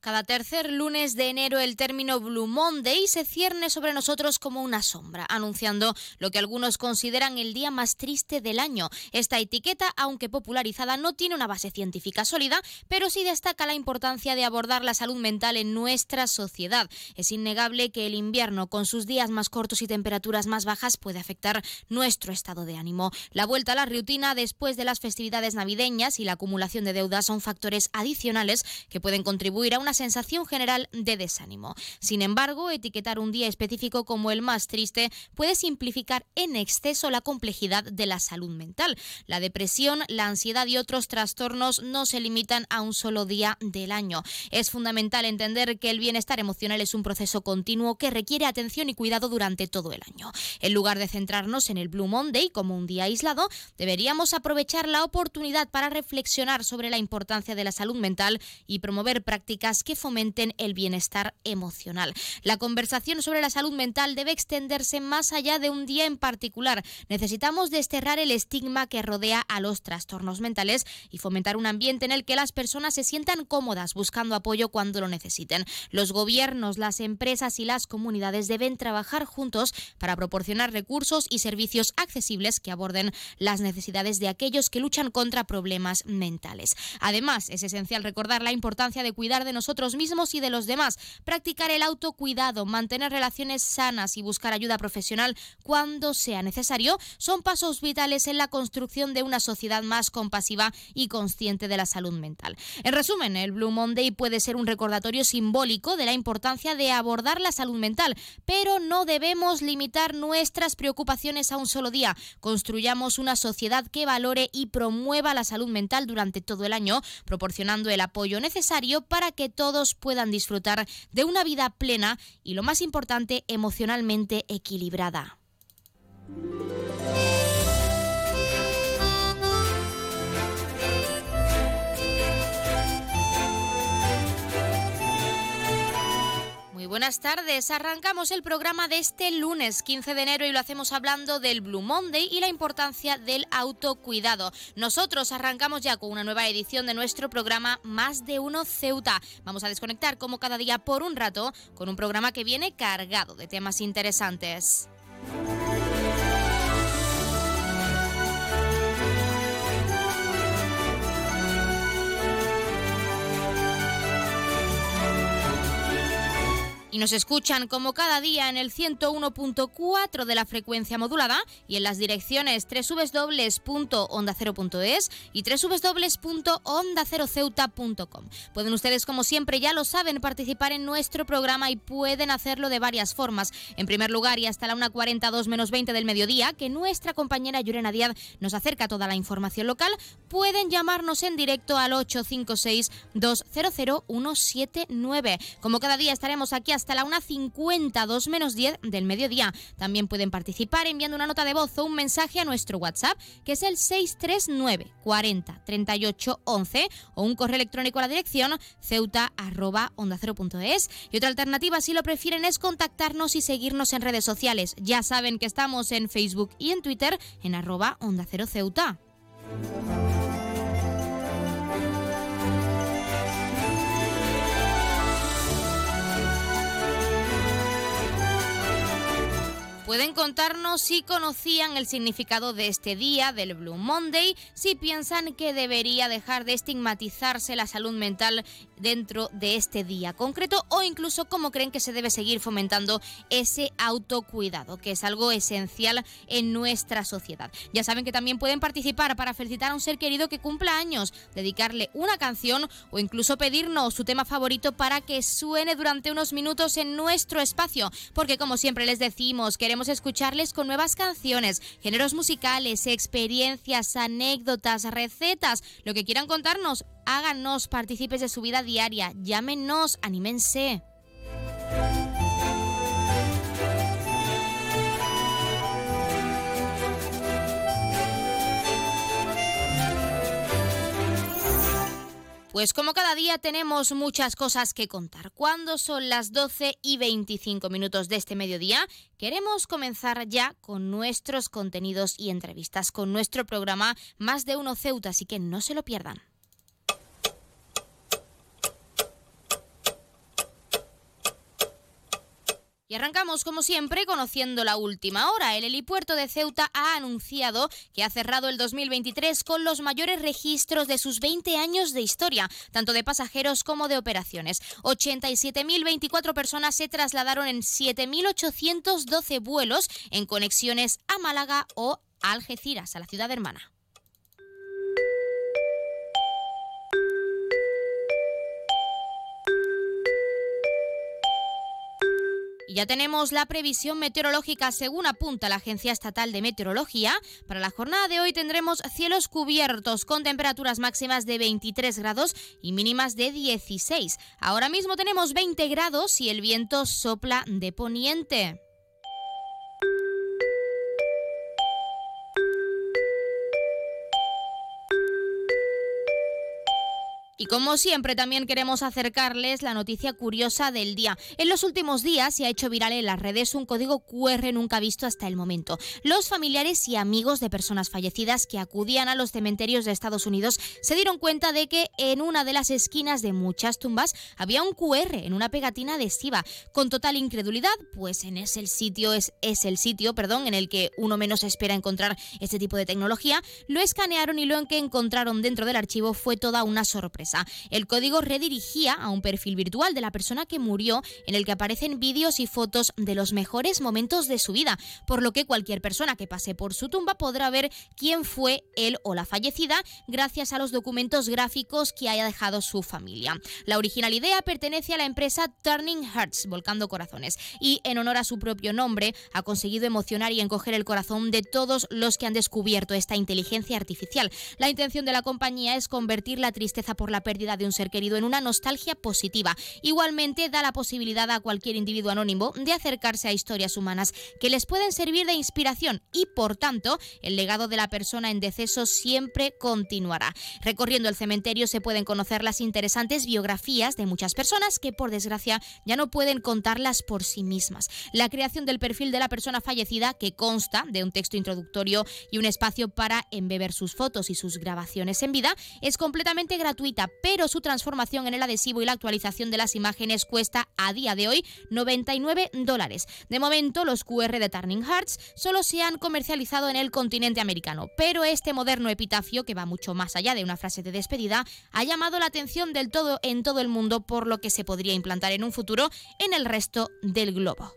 Cada tercer lunes de enero el término Blue Monday se cierne sobre nosotros como una sombra, anunciando lo que algunos consideran el día más triste del año. Esta etiqueta, aunque popularizada, no tiene una base científica sólida, pero sí destaca la importancia de abordar la salud mental en nuestra sociedad. Es innegable que el invierno, con sus días más cortos y temperaturas más bajas, puede afectar nuestro estado de ánimo. La vuelta a la rutina después de las festividades navideñas y la acumulación de deudas son factores adicionales que pueden contribuir a una sensación general de desánimo. Sin embargo, etiquetar un día específico como el más triste puede simplificar en exceso la complejidad de la salud mental. La depresión, la ansiedad y otros trastornos no se limitan a un solo día del año. Es fundamental entender que el bienestar emocional es un proceso continuo que requiere atención y cuidado durante todo el año. En lugar de centrarnos en el Blue Monday como un día aislado, deberíamos aprovechar la oportunidad para reflexionar sobre la importancia de la salud mental y promover prácticas que fomenten el bienestar emocional. La conversación sobre la salud mental debe extenderse más allá de un día en particular. Necesitamos desterrar el estigma que rodea a los trastornos mentales y fomentar un ambiente en el que las personas se sientan cómodas buscando apoyo cuando lo necesiten. Los gobiernos, las empresas y las comunidades deben trabajar juntos para proporcionar recursos y servicios accesibles que aborden las necesidades de aquellos que luchan contra problemas mentales. Además, es esencial recordar la importancia de cuidar de nosotros mismos y de los demás, practicar el autocuidado, mantener relaciones sanas y buscar ayuda profesional cuando sea necesario, son pasos vitales en la construcción de una sociedad más compasiva y consciente de la salud mental. En resumen, el Blue Monday puede ser un recordatorio simbólico de la importancia de abordar la salud mental, pero no debemos limitar nuestras preocupaciones a un solo día. Construyamos una sociedad que valore y promueva la salud mental durante todo el año, proporcionando el apoyo necesario para que todos puedan disfrutar de una vida plena y, lo más importante, emocionalmente equilibrada. Buenas tardes. Arrancamos el programa de este lunes 15 de enero y lo hacemos hablando del Blue Monday y la importancia del autocuidado. Nosotros arrancamos ya con una nueva edición de nuestro programa Más de Uno Ceuta. Vamos a desconectar como cada día por un rato con un programa que viene cargado de temas interesantes. Nos escuchan como cada día en el 101.4 de la frecuencia modulada y en las direcciones www.ondacero.es y www.ondaceroceuta.com. Pueden ustedes, como siempre, ya lo saben, participar en nuestro programa y pueden hacerlo de varias formas. En primer lugar, y hasta la 1.42 menos 20 del mediodía, que nuestra compañera Yurena Díaz nos acerca toda la información local, pueden llamarnos en directo al 856 200 179. Como cada día estaremos aquí hasta la 1.50, 2 menos 10 del mediodía. También pueden participar enviando una nota de voz o un mensaje a nuestro WhatsApp, que es el 639 40 38 11, o un correo electrónico a la dirección ceuta Y otra alternativa, si lo prefieren, es contactarnos y seguirnos en redes sociales. Ya saben que estamos en Facebook y en Twitter en arroba onda cero ceuta. Pueden contarnos si conocían el significado de este día, del Blue Monday, si piensan que debería dejar de estigmatizarse la salud mental dentro de este día concreto o incluso cómo creen que se debe seguir fomentando ese autocuidado, que es algo esencial en nuestra sociedad. Ya saben que también pueden participar para felicitar a un ser querido que cumpla años, dedicarle una canción o incluso pedirnos su tema favorito para que suene durante unos minutos en nuestro espacio, porque como siempre les decimos, queremos escucharles con nuevas canciones, géneros musicales, experiencias, anécdotas, recetas, lo que quieran contarnos, háganos partícipes de su vida diaria, llámenos, anímense. Pues como cada día tenemos muchas cosas que contar. Cuando son las 12 y 25 minutos de este mediodía, queremos comenzar ya con nuestros contenidos y entrevistas, con nuestro programa Más de Uno Ceuta, así que no se lo pierdan. Y arrancamos, como siempre, conociendo la última hora. El helipuerto de Ceuta ha anunciado que ha cerrado el 2023 con los mayores registros de sus 20 años de historia, tanto de pasajeros como de operaciones. 87.024 personas se trasladaron en 7.812 vuelos en conexiones a Málaga o Algeciras, a la ciudad hermana. Y ya tenemos la previsión meteorológica según apunta la Agencia Estatal de Meteorología. Para la jornada de hoy tendremos cielos cubiertos con temperaturas máximas de 23 grados y mínimas de 16. Ahora mismo tenemos 20 grados y el viento sopla de poniente. Y como siempre, también queremos acercarles la noticia curiosa del día. En los últimos días se ha hecho viral en las redes un código QR nunca visto hasta el momento. Los familiares y amigos de personas fallecidas que acudían a los cementerios de Estados Unidos se dieron cuenta de que en una de las esquinas de muchas tumbas había un QR en una pegatina adhesiva. Con total incredulidad, pues en ese sitio es, es el sitio, perdón, en el que uno menos espera encontrar este tipo de tecnología, lo escanearon y lo que encontraron dentro del archivo fue toda una sorpresa. El código redirigía a un perfil virtual de la persona que murió en el que aparecen vídeos y fotos de los mejores momentos de su vida, por lo que cualquier persona que pase por su tumba podrá ver quién fue él o la fallecida gracias a los documentos gráficos que haya dejado su familia. La original idea pertenece a la empresa Turning Hearts, Volcando Corazones, y en honor a su propio nombre ha conseguido emocionar y encoger el corazón de todos los que han descubierto esta inteligencia artificial. La intención de la compañía es convertir la tristeza por la pérdida de un ser querido en una nostalgia positiva. Igualmente da la posibilidad a cualquier individuo anónimo de acercarse a historias humanas que les pueden servir de inspiración y por tanto el legado de la persona en deceso siempre continuará. Recorriendo el cementerio se pueden conocer las interesantes biografías de muchas personas que por desgracia ya no pueden contarlas por sí mismas. La creación del perfil de la persona fallecida que consta de un texto introductorio y un espacio para embeber sus fotos y sus grabaciones en vida es completamente gratuita pero su transformación en el adhesivo y la actualización de las imágenes cuesta a día de hoy 99 dólares. De momento, los QR de Turning Hearts solo se han comercializado en el continente americano, pero este moderno epitafio, que va mucho más allá de una frase de despedida, ha llamado la atención del todo en todo el mundo, por lo que se podría implantar en un futuro en el resto del globo.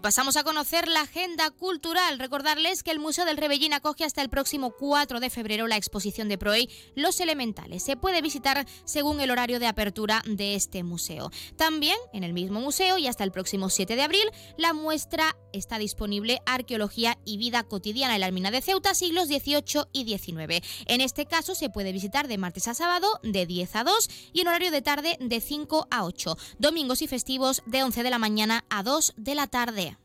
Pasamos a conocer la agenda cultural. Recordarles que el Museo del Rebellín acoge hasta el próximo 4 de febrero la exposición de Proey Los Elementales. Se puede visitar según el horario de apertura de este museo. También en el mismo museo y hasta el próximo 7 de abril la muestra está disponible Arqueología y Vida Cotidiana en la Almina de Ceuta, siglos XVIII y XIX. En este caso se puede visitar de martes a sábado de 10 a 2 y en horario de tarde de 5 a 8. Domingos y festivos de 11 de la mañana a 2 de la tarde.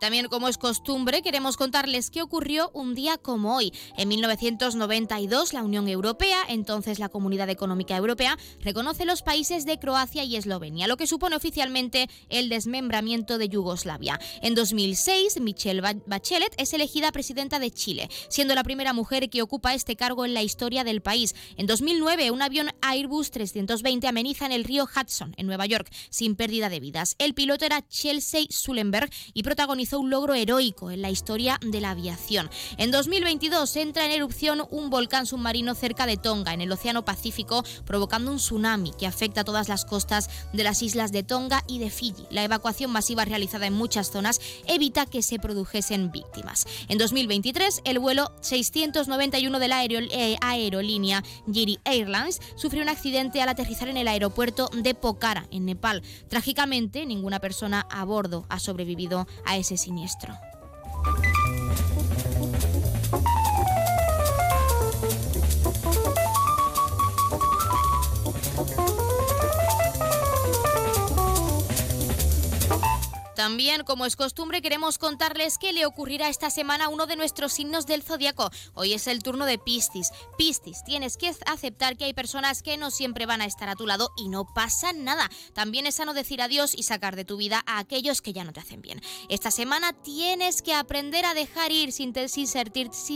También, como es costumbre, queremos contarles qué ocurrió un día como hoy. En 1992, la Unión Europea, entonces la Comunidad Económica Europea, reconoce los países de Croacia y Eslovenia, lo que supone oficialmente el desmembramiento de Yugoslavia. En 2006, Michelle Bachelet es elegida presidenta de Chile, siendo la primera mujer que ocupa este cargo en la historia del país. En 2009, un avión Airbus 320 ameniza en el río Hudson, en Nueva York, sin pérdida de vidas. El piloto era Chelsea Sullenberg y protagonizó un logro heroico en la historia de la aviación. En 2022 entra en erupción un volcán submarino cerca de Tonga, en el Océano Pacífico, provocando un tsunami que afecta a todas las costas de las islas de Tonga y de Fiji. La evacuación masiva realizada en muchas zonas evita que se produjesen víctimas. En 2023, el vuelo 691 de la eh, aerolínea Giri Airlines sufrió un accidente al aterrizar en el aeropuerto de Pokhara, en Nepal. Trágicamente, ninguna persona a bordo ha sobrevivido a ese siniestro. También, como es costumbre, queremos contarles qué le ocurrirá esta semana a uno de nuestros signos del zodiaco. Hoy es el turno de Piscis. Piscis, tienes que aceptar que hay personas que no siempre van a estar a tu lado y no pasa nada. También es sano decir adiós y sacar de tu vida a aquellos que ya no te hacen bien. Esta semana tienes que aprender a dejar ir sin,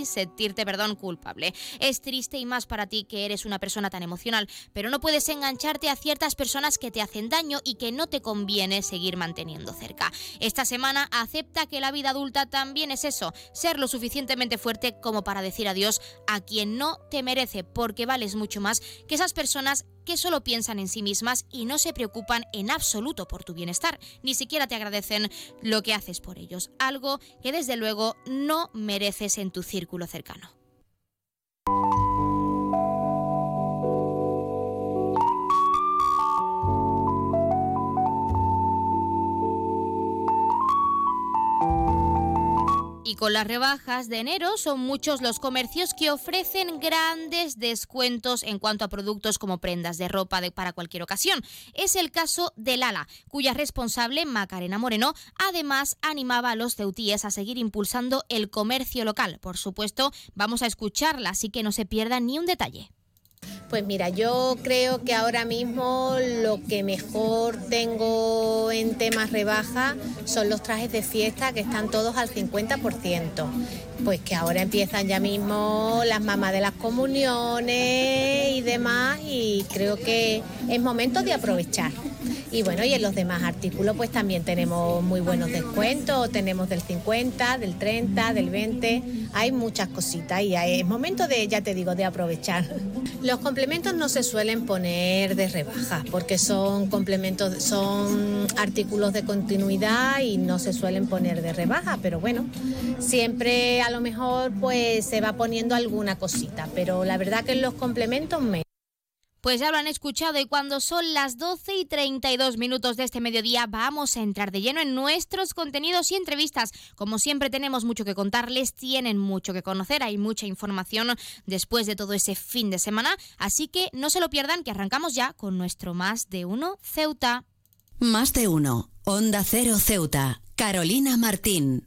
sentirte perdón, culpable. Es triste y más para ti que eres una persona tan emocional, pero no puedes engancharte a ciertas personas que te hacen daño y que no te conviene seguir manteniendo cerca. Esta semana acepta que la vida adulta también es eso, ser lo suficientemente fuerte como para decir adiós a quien no te merece, porque vales mucho más que esas personas que solo piensan en sí mismas y no se preocupan en absoluto por tu bienestar, ni siquiera te agradecen lo que haces por ellos, algo que desde luego no mereces en tu círculo cercano. Y con las rebajas de enero son muchos los comercios que ofrecen grandes descuentos en cuanto a productos como prendas de ropa para cualquier ocasión. Es el caso de Lala, cuya responsable, Macarena Moreno, además animaba a los ceutíes a seguir impulsando el comercio local. Por supuesto, vamos a escucharla, así que no se pierdan ni un detalle. Pues mira, yo creo que ahora mismo lo que mejor tengo en temas rebaja son los trajes de fiesta que están todos al 50%. Pues que ahora empiezan ya mismo las mamás de las comuniones y demás y creo que es momento de aprovechar. Y bueno, y en los demás artículos pues también tenemos muy buenos descuentos, tenemos del 50, del 30, del 20, hay muchas cositas y es momento de, ya te digo, de aprovechar. Los complementos no se suelen poner de rebaja porque son complementos, son artículos de continuidad y no se suelen poner de rebaja, pero bueno, siempre a lo mejor pues se va poniendo alguna cosita, pero la verdad que en los complementos me pues ya lo han escuchado y cuando son las 12 y 32 minutos de este mediodía vamos a entrar de lleno en nuestros contenidos y entrevistas. Como siempre tenemos mucho que contarles, tienen mucho que conocer, hay mucha información después de todo ese fin de semana, así que no se lo pierdan que arrancamos ya con nuestro Más de Uno Ceuta. Más de Uno, Onda Cero Ceuta, Carolina Martín.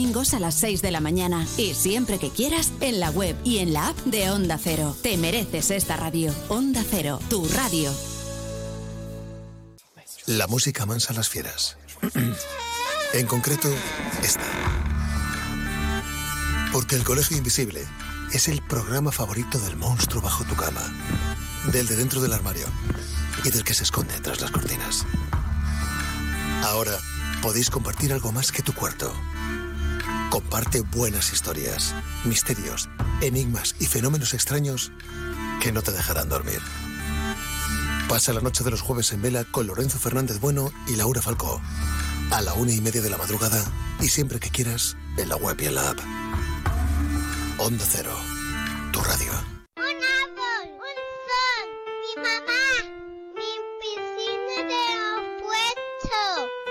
domingos a las 6 de la mañana y siempre que quieras en la web y en la app de Onda Cero. Te mereces esta radio. Onda Cero, tu radio. La música mansa las fieras. en concreto, esta. Porque el Colegio Invisible es el programa favorito del monstruo bajo tu cama, del de dentro del armario y del que se esconde tras las cortinas. Ahora podéis compartir algo más que tu cuarto comparte buenas historias, misterios, enigmas y fenómenos extraños que no te dejarán dormir. Pasa la noche de los jueves en vela con Lorenzo Fernández Bueno y Laura Falcó. A la una y media de la madrugada y siempre que quieras en la web y en la app. Onda Cero, tu radio.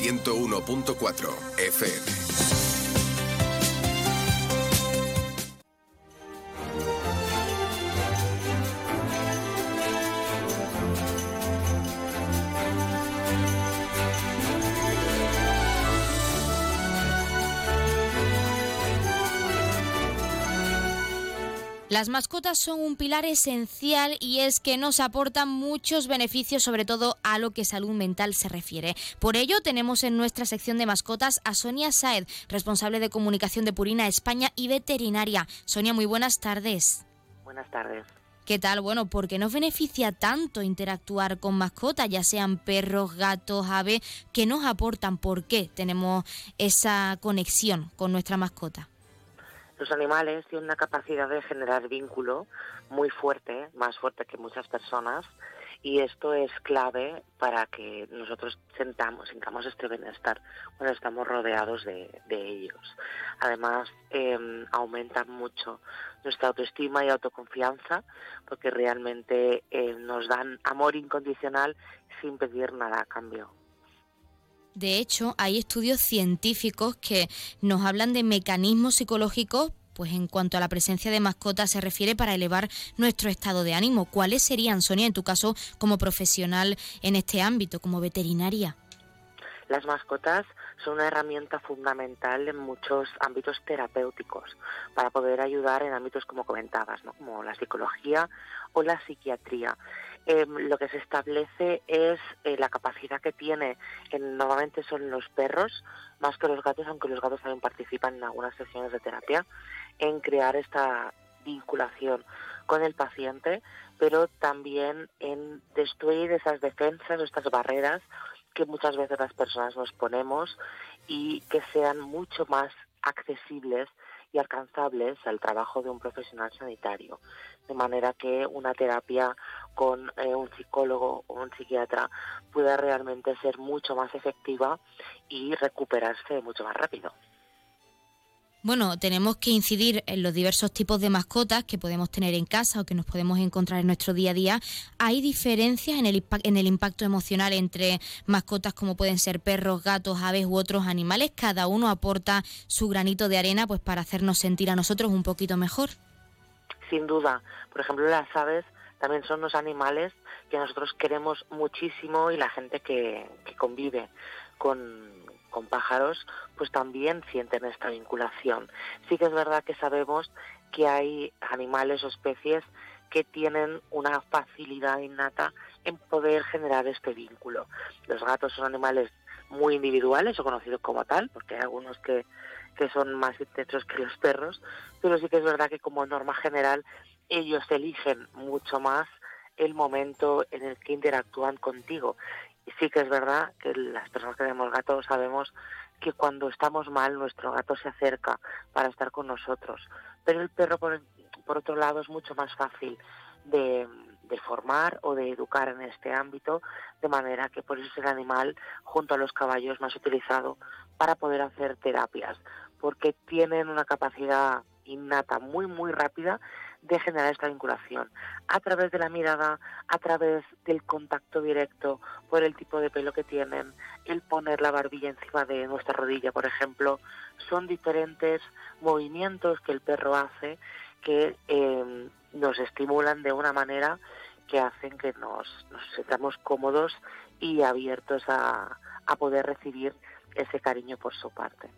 101.4 FM. Las mascotas son un pilar esencial y es que nos aportan muchos beneficios, sobre todo a lo que salud mental se refiere. Por ello, tenemos en nuestra sección de mascotas a Sonia Saed, responsable de comunicación de Purina España y veterinaria. Sonia, muy buenas tardes. Buenas tardes. ¿Qué tal? Bueno, ¿por qué nos beneficia tanto interactuar con mascotas, ya sean perros, gatos, aves? ¿Qué nos aportan? ¿Por qué tenemos esa conexión con nuestra mascota? Los animales tienen una capacidad de generar vínculo muy fuerte, más fuerte que muchas personas, y esto es clave para que nosotros sentamos, sintamos este bienestar cuando estamos rodeados de, ellos. Además, eh, aumentan mucho nuestra autoestima y autoconfianza porque realmente eh, nos dan amor incondicional sin pedir nada a cambio. De hecho, hay estudios científicos que nos hablan de mecanismos psicológicos pues en cuanto a la presencia de mascotas se refiere para elevar nuestro estado de ánimo. ¿Cuáles serían, Sonia, en tu caso como profesional en este ámbito, como veterinaria? Las mascotas son una herramienta fundamental en muchos ámbitos terapéuticos para poder ayudar en ámbitos como comentabas, ¿no? como la psicología o la psiquiatría. Em, lo que se establece es eh, la capacidad que tiene, en, normalmente son los perros, más que los gatos, aunque los gatos también participan en algunas sesiones de terapia, en crear esta vinculación con el paciente, pero también en destruir esas defensas, estas barreras que muchas veces las personas nos ponemos y que sean mucho más accesibles y alcanzables al trabajo de un profesional sanitario. De manera que una terapia con eh, un psicólogo o un psiquiatra pueda realmente ser mucho más efectiva y recuperarse mucho más rápido. Bueno, tenemos que incidir en los diversos tipos de mascotas que podemos tener en casa o que nos podemos encontrar en nuestro día a día. ¿Hay diferencias en el, en el impacto emocional entre mascotas como pueden ser perros, gatos, aves u otros animales? ¿Cada uno aporta su granito de arena pues para hacernos sentir a nosotros un poquito mejor? Sin duda. Por ejemplo, las aves también son los animales que nosotros queremos muchísimo y la gente que, que convive con, con pájaros, pues también sienten esta vinculación. Sí que es verdad que sabemos que hay animales o especies que tienen una facilidad innata en poder generar este vínculo. Los gatos son animales muy individuales o conocidos como tal, porque hay algunos que, que son más intensos que los perros, pero sí que es verdad que como norma general ellos eligen mucho más el momento en el que interactúan contigo sí que es verdad que las personas que tenemos gatos sabemos que cuando estamos mal nuestro gato se acerca para estar con nosotros. Pero el perro, por, otro lado, es mucho más fácil de, de, formar o de educar en este ámbito, de manera que por eso es el animal, junto a los caballos, más utilizado para poder hacer terapias, porque tienen una capacidad innata muy, muy rápida de generar esta vinculación a través de la mirada, a través del contacto directo por el tipo de pelo que tienen, el poner la barbilla encima de nuestra rodilla, por ejemplo, son diferentes movimientos que el perro hace que em, nos estimulan de una manera que hacen que nos, nos sentamos cómodos y abiertos a, a poder recibir ese cariño por su parte.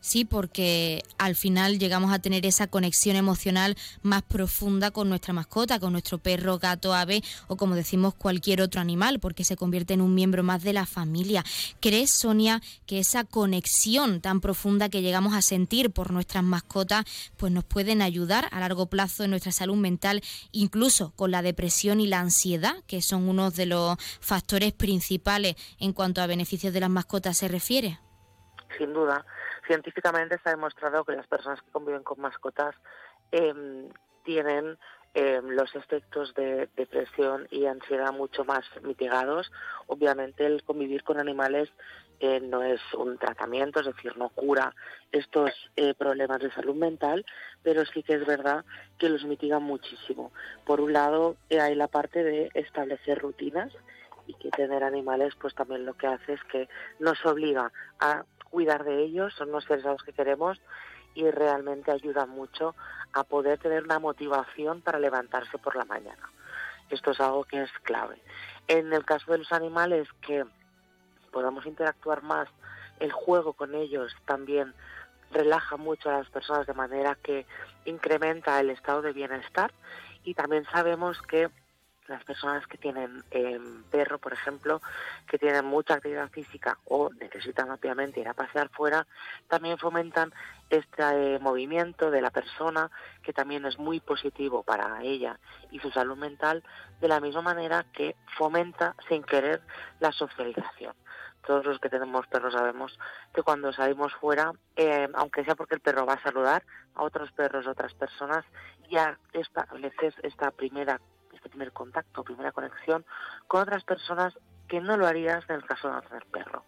Sí, porque al final llegamos a tener esa conexión emocional más profunda con nuestra mascota, con nuestro perro, gato, ave o como decimos cualquier otro animal, porque se convierte en un miembro más de la familia. ¿Crees, Sonia, que esa conexión tan profunda que llegamos a sentir por nuestras mascotas, pues nos pueden ayudar a largo plazo en nuestra salud mental, incluso con la depresión y la ansiedad, que son unos de los factores principales en cuanto a beneficios de las mascotas se refiere? Sin duda científicamente se ha demostrado que las personas que conviven con mascotas em, tienen em, los efectos de depresión y ansiedad mucho más mitigados. Obviamente el convivir con animales eh, no es un tratamiento, es decir, no cura estos eh, problemas de salud mental, pero sí que es verdad que los mitiga muchísimo. Por un lado, eh, hay la parte de establecer rutinas y que tener animales pues también lo que hace es que nos obliga a cuidar de ellos, son los seres a los que queremos y realmente ayuda mucho a poder tener una motivación para levantarse por la mañana. Esto es algo que es clave. En el caso de los animales, que podamos interactuar más, el juego con ellos también relaja mucho a las personas de manera que incrementa el estado de bienestar y también sabemos que las personas que tienen eh, perro, por ejemplo, que tienen mucha actividad física o necesitan obviamente ir a pasear fuera, también fomentan este eh, movimiento de la persona, que también es muy positivo para ella y su salud mental, de la misma manera que fomenta sin querer la socialización. Todos los que tenemos perros sabemos que cuando salimos fuera, eh, aunque sea porque el perro va a saludar a otros perros, otras personas, ya estableces esta primera primer contacto, primera conexión con otras personas que no lo harías en el caso de no tener perro.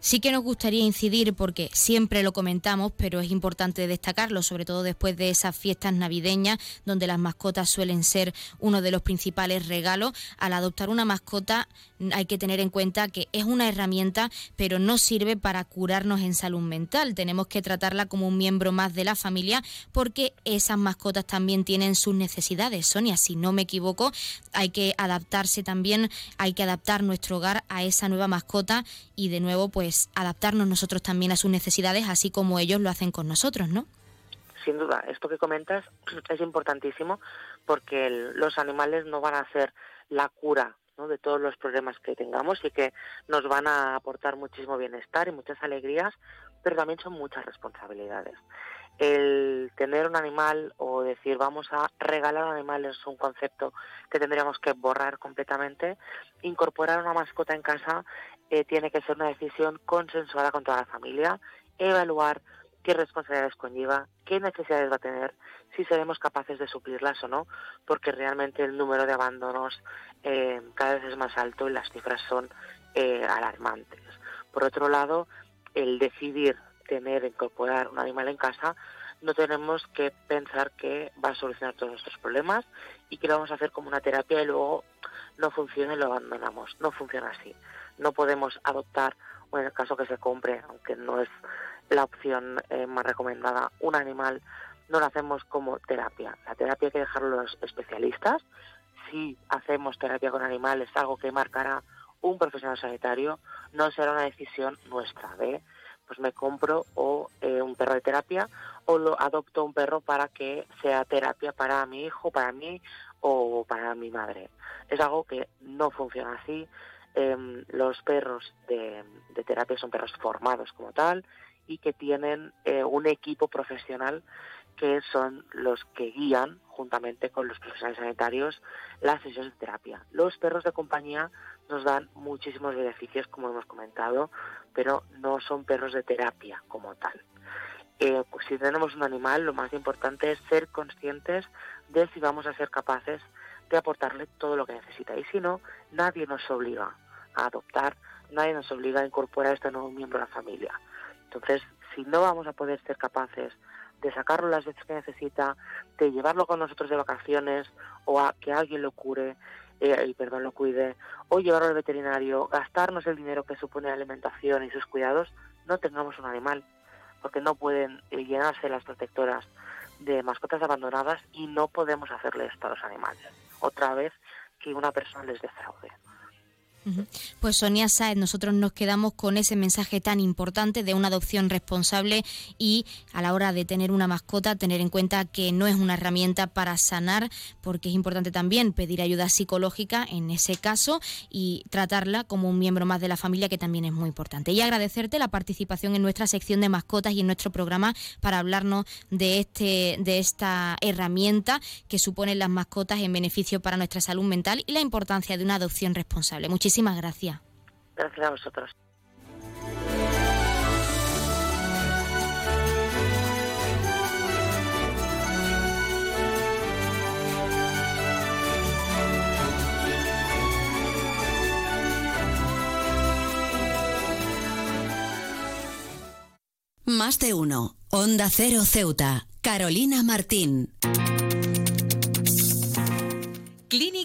Sí que nos gustaría incidir porque siempre lo comentamos, pero es importante destacarlo, sobre todo después de esas fiestas navideñas donde las mascotas suelen ser uno de los principales regalos. Al adoptar una mascota hay que tener en cuenta que es una herramienta, pero no sirve para curarnos en salud mental. Tenemos que tratarla como un miembro más de la familia porque esas mascotas también tienen sus necesidades. Sonia, si no me equivoco, hay que adaptarse también, hay que adaptar nuestro hogar a esa nueva mascota de nuevo pues adaptarnos nosotros también a sus necesidades así como ellos lo hacen con nosotros, ¿no? Sin duda, esto que comentas es importantísimo porque los animales no van a ser la cura de todos los problemas que tengamos y que nos van a aportar muchísimo bienestar y muchas alegrías, pero también son muchas responsabilidades. El tener un animal o decir vamos a regalar un animal es un concepto que tendríamos que borrar completamente. Incorporar una mascota en casa eh, tiene que ser una decisión consensuada con toda la familia, evaluar qué responsabilidades conlleva, qué necesidades va a tener, si seremos capaces de suplirlas o no, porque realmente el número de abandonos eh, cada vez es más alto y las cifras son eh, alarmantes. Por otro lado, el decidir tener, incorporar un animal en casa, no tenemos que pensar que va a solucionar todos nuestros problemas y que lo vamos a hacer como una terapia y luego no funciona y lo abandonamos. No funciona así no podemos adoptar, o en el caso que se compre, aunque no es la opción eh, más recomendada, un animal, no lo hacemos como terapia. La terapia hay que dejarlo a los especialistas. Si hacemos terapia con animales, algo que marcará un profesional sanitario, no será una decisión nuestra de, pues me compro o eh, un perro de terapia o lo adopto un perro para que sea terapia para mi hijo, para mí o para mi madre. Es algo que no funciona así, Em, los perros de, terapia son perros formados como tal y que tienen eh, un equipo profesional que son los que guían, juntamente con los profesionales sanitarios, las sesiones de terapia. Los perros de compañía nos dan muchísimos beneficios, como hemos comentado, pero no son perros de terapia como tal. Eh, pues si tenemos un animal, lo más importante es ser conscientes de si vamos a ser capaces de aportarle todo lo que necesita. Y si no, nadie nos obliga a adoptar, nadie nos obliga a incorporar a este nuevo miembro a la familia. Entonces, si no vamos a poder ser capaces de sacarlo las veces que necesita, de llevarlo con nosotros de vacaciones o a que alguien lo cure, eh, perdón, lo cuide, o llevarlo al veterinario, gastarnos el dinero que supone la alimentación y sus cuidados, no tengamos un animal, porque no pueden eh, llenarse las protectoras de mascotas abandonadas y no podemos hacerle esto a los animales. Otra vez que una persona les defraude. Pues Sonia Saez, nosotros nos quedamos con ese mensaje tan importante de una adopción responsable y a la hora de tener una mascota tener en cuenta que no es una herramienta para sanar, porque es importante también pedir ayuda psicológica en ese caso y tratarla como un miembro más de la familia, que también es muy importante. Y agradecerte la participación en nuestra sección de mascotas y en nuestro programa para hablarnos de este de esta herramienta que suponen las mascotas en beneficio para nuestra salud mental y la importancia de una adopción responsable. Muchísimas gracias. Gracias a vosotros. Más de uno. Onda Cero Ceuta. Carolina Martín.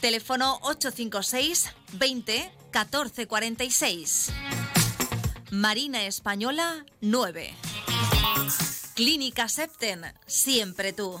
Teléfono 856 20 14 46. Marina Española 9. Clínica Septen, siempre tú.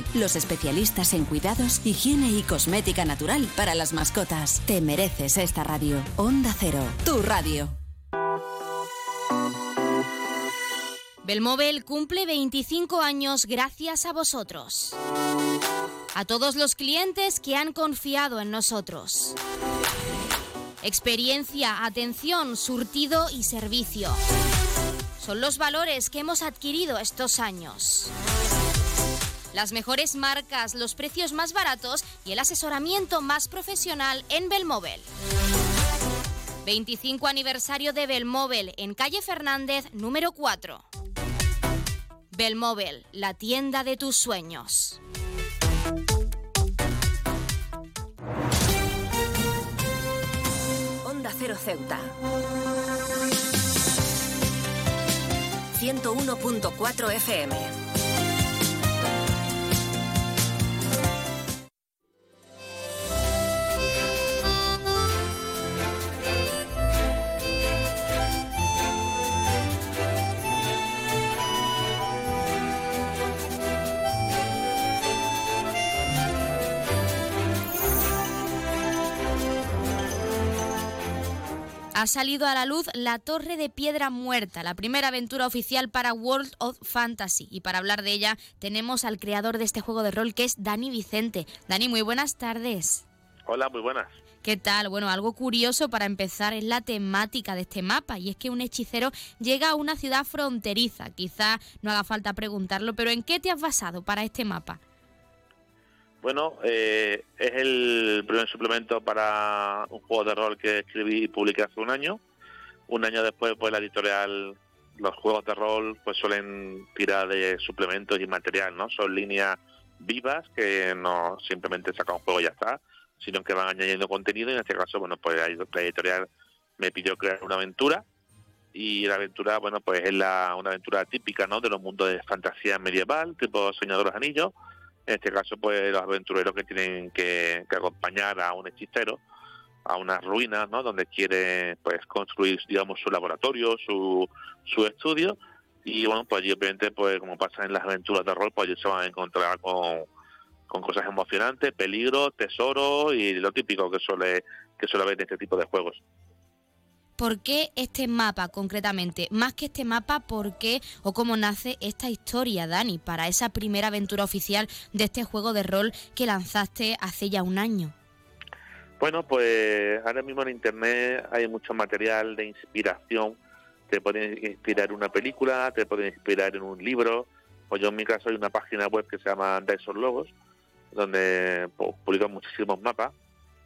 los especialistas en cuidados, higiene y cosmética natural para las mascotas. Te mereces esta radio. Onda Cero, tu radio. Belmóvil cumple 25 años gracias a vosotros. A todos los clientes que han confiado en nosotros. Experiencia, atención, surtido y servicio. Son los valores que hemos adquirido estos años. Las mejores marcas, los precios más baratos y el asesoramiento más profesional en Belmóvil. 25 aniversario de Belmóvil en calle Fernández número 4. Belmóvil, la tienda de tus sueños. Onda Cero Ceuta. 101.4 FM. Ha salido a la luz La Torre de Piedra Muerta, la primera aventura oficial para World of Fantasy. Y para hablar de ella tenemos al creador de este juego de rol que es Dani Vicente. Dani, muy buenas tardes. Hola, muy buenas. ¿Qué tal? Bueno, algo curioso para empezar es la temática de este mapa y es que un hechicero llega a una ciudad fronteriza. Quizá no haga falta preguntarlo, pero ¿en qué te has basado para este mapa? Bueno, eh, es el primer suplemento para un juego de rol que escribí y publiqué hace un año. Un año después, pues la editorial, los juegos de rol, pues suelen tirar de suplementos y material, ¿no? Son líneas vivas que no simplemente sacan un juego y ya está, sino que van añadiendo contenido y en este caso, bueno, pues la editorial me pidió crear una aventura y la aventura, bueno, pues es la, una aventura típica, ¿no? De los mundos de fantasía medieval, tipo los Anillos. En este caso, pues los aventureros que tienen que, acompañar a un hechicero a unas ruinas, ¿no? Donde quiere, pues, construir, digamos, su laboratorio, su, su estudio. Y bueno, pues allí obviamente, pues como pasa en las aventuras de rol, pues allí se van a encontrar con, con cosas emocionantes, peligro, tesoro y lo típico que suele, que suele haber en este tipo de juegos. ¿Por qué este mapa concretamente? Más que este mapa, ¿por qué o cómo nace esta historia, Dani, para esa primera aventura oficial de este juego de rol que lanzaste hace ya un año? Bueno, pues ahora mismo en Internet hay mucho material de inspiración. Te puede inspirar en una película, te puede inspirar en un libro. O yo en mi caso hay una página web que se llama Dyson Logos, donde pues, publico muchísimos mapas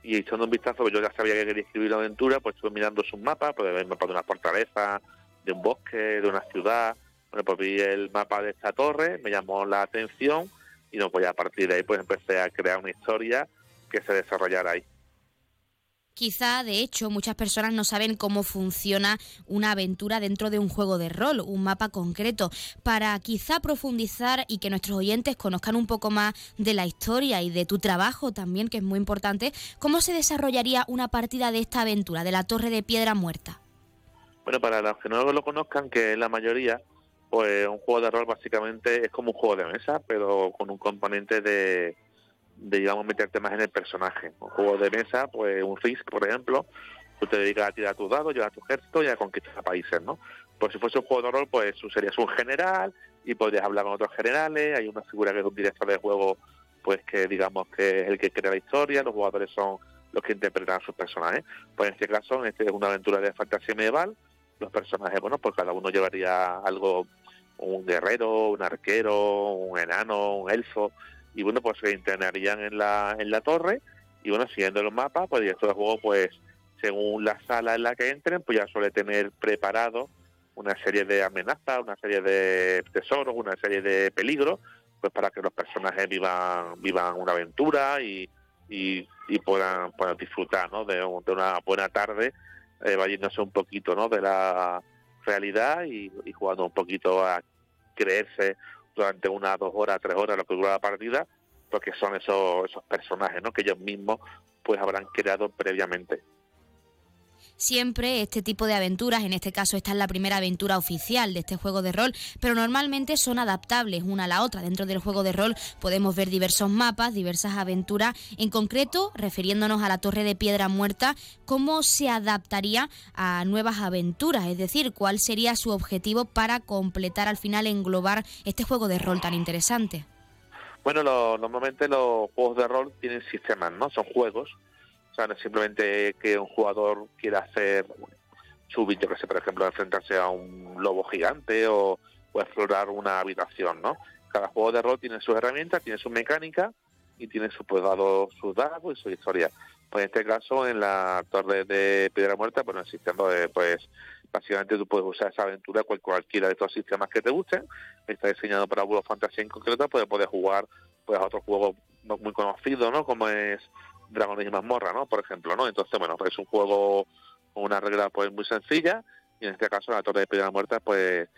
y echando un vistazo, pues yo ya sabía que quería escribir una aventura, pues estuve mirando sus mapas, pues ver mapas de una fortaleza, de un bosque, de una ciudad. Bueno, pues vi el mapa de esta torre, me llamó la atención y no, pues a partir de ahí pues empecé a crear una historia que se desarrollara ahí. Quizá, de hecho, muchas personas no saben cómo funciona una aventura dentro de un juego de rol, un mapa concreto. Para quizá profundizar y que nuestros oyentes conozcan un poco más de la historia y de tu trabajo también, que es muy importante, ¿cómo se desarrollaría una partida de esta aventura, de la Torre de Piedra Muerta? Bueno, para los que no lo conozcan, que es la mayoría, pues un juego de rol básicamente es como un juego de mesa, pero con un componente de, de digamos meterte más en el personaje. Un juego de mesa, pues un Risk, por ejemplo, tú te dedicas a tirar tus dados, llevar tu ejército y a conquistar países, ¿no? Pues si fuese un juego de rol, pues serías un general y podrías hablar con otros generales, hay una figura que es un director de juego, pues que digamos que es el que crea la historia, los jugadores son los que interpretan a sus personajes. Pues en este caso, este es una aventura de fantasía medieval, los personajes, bueno, pues cada uno llevaría algo, un guerrero, un arquero, un enano, un elfo, y bueno, pues se internarían en la, en la torre y bueno, siguiendo los mapas, pues esto de juego, pues según la sala en la que entren, pues ya suele tener preparado una serie de amenazas, una serie de tesoros, una serie de peligros, pues para que los personajes vivan, vivan una aventura y, y, puedan, puedan disfrutar ¿no? de, una buena tarde, eh, vayéndose un poquito ¿no? de la realidad y jugando un poquito a creerse durante una, dos horas, tres horas, lo que dura la partida, porque son esos, esos personajes ¿no? que ellos mismos pues habrán creado previamente. Siempre este tipo de aventuras, en este caso esta es la primera aventura oficial de este juego de rol, pero normalmente son adaptables una a la otra. Dentro del juego de rol podemos ver diversos mapas, diversas aventuras. En concreto, refiriéndonos a la Torre de Piedra Muerta, ¿cómo se adaptaría a nuevas aventuras? Es decir, ¿cuál sería su objetivo para completar al final, englobar este juego de rol tan interesante? Bueno, normalmente los juegos de rol tienen sistemas, ¿no? Son juegos o sea, no es simplemente que un jugador quiera hacer su que sé, por ejemplo, enfrentarse a un lobo gigante o, explorar una habitación, ¿no? Cada juego de rol tiene sus herramientas, tiene su mecánica y tiene su pues, dado, sus dados y su historia. Pues en este caso, en la Torre de Piedra Muerta, pues existiendo, pues básicamente tú puedes usar esa aventura con cualquiera de estos sistemas que te gusten. Está diseñado para World Fantasy en concreto, pues puedes jugar pues a otros juegos muy conocidos, ¿no? Como es Dragones y Mazmorra, ¿no? Por ejemplo, ¿no? Entonces, bueno, pues es un juego con una regla pues muy sencilla y en este caso la Torre de Piedra Muerta pues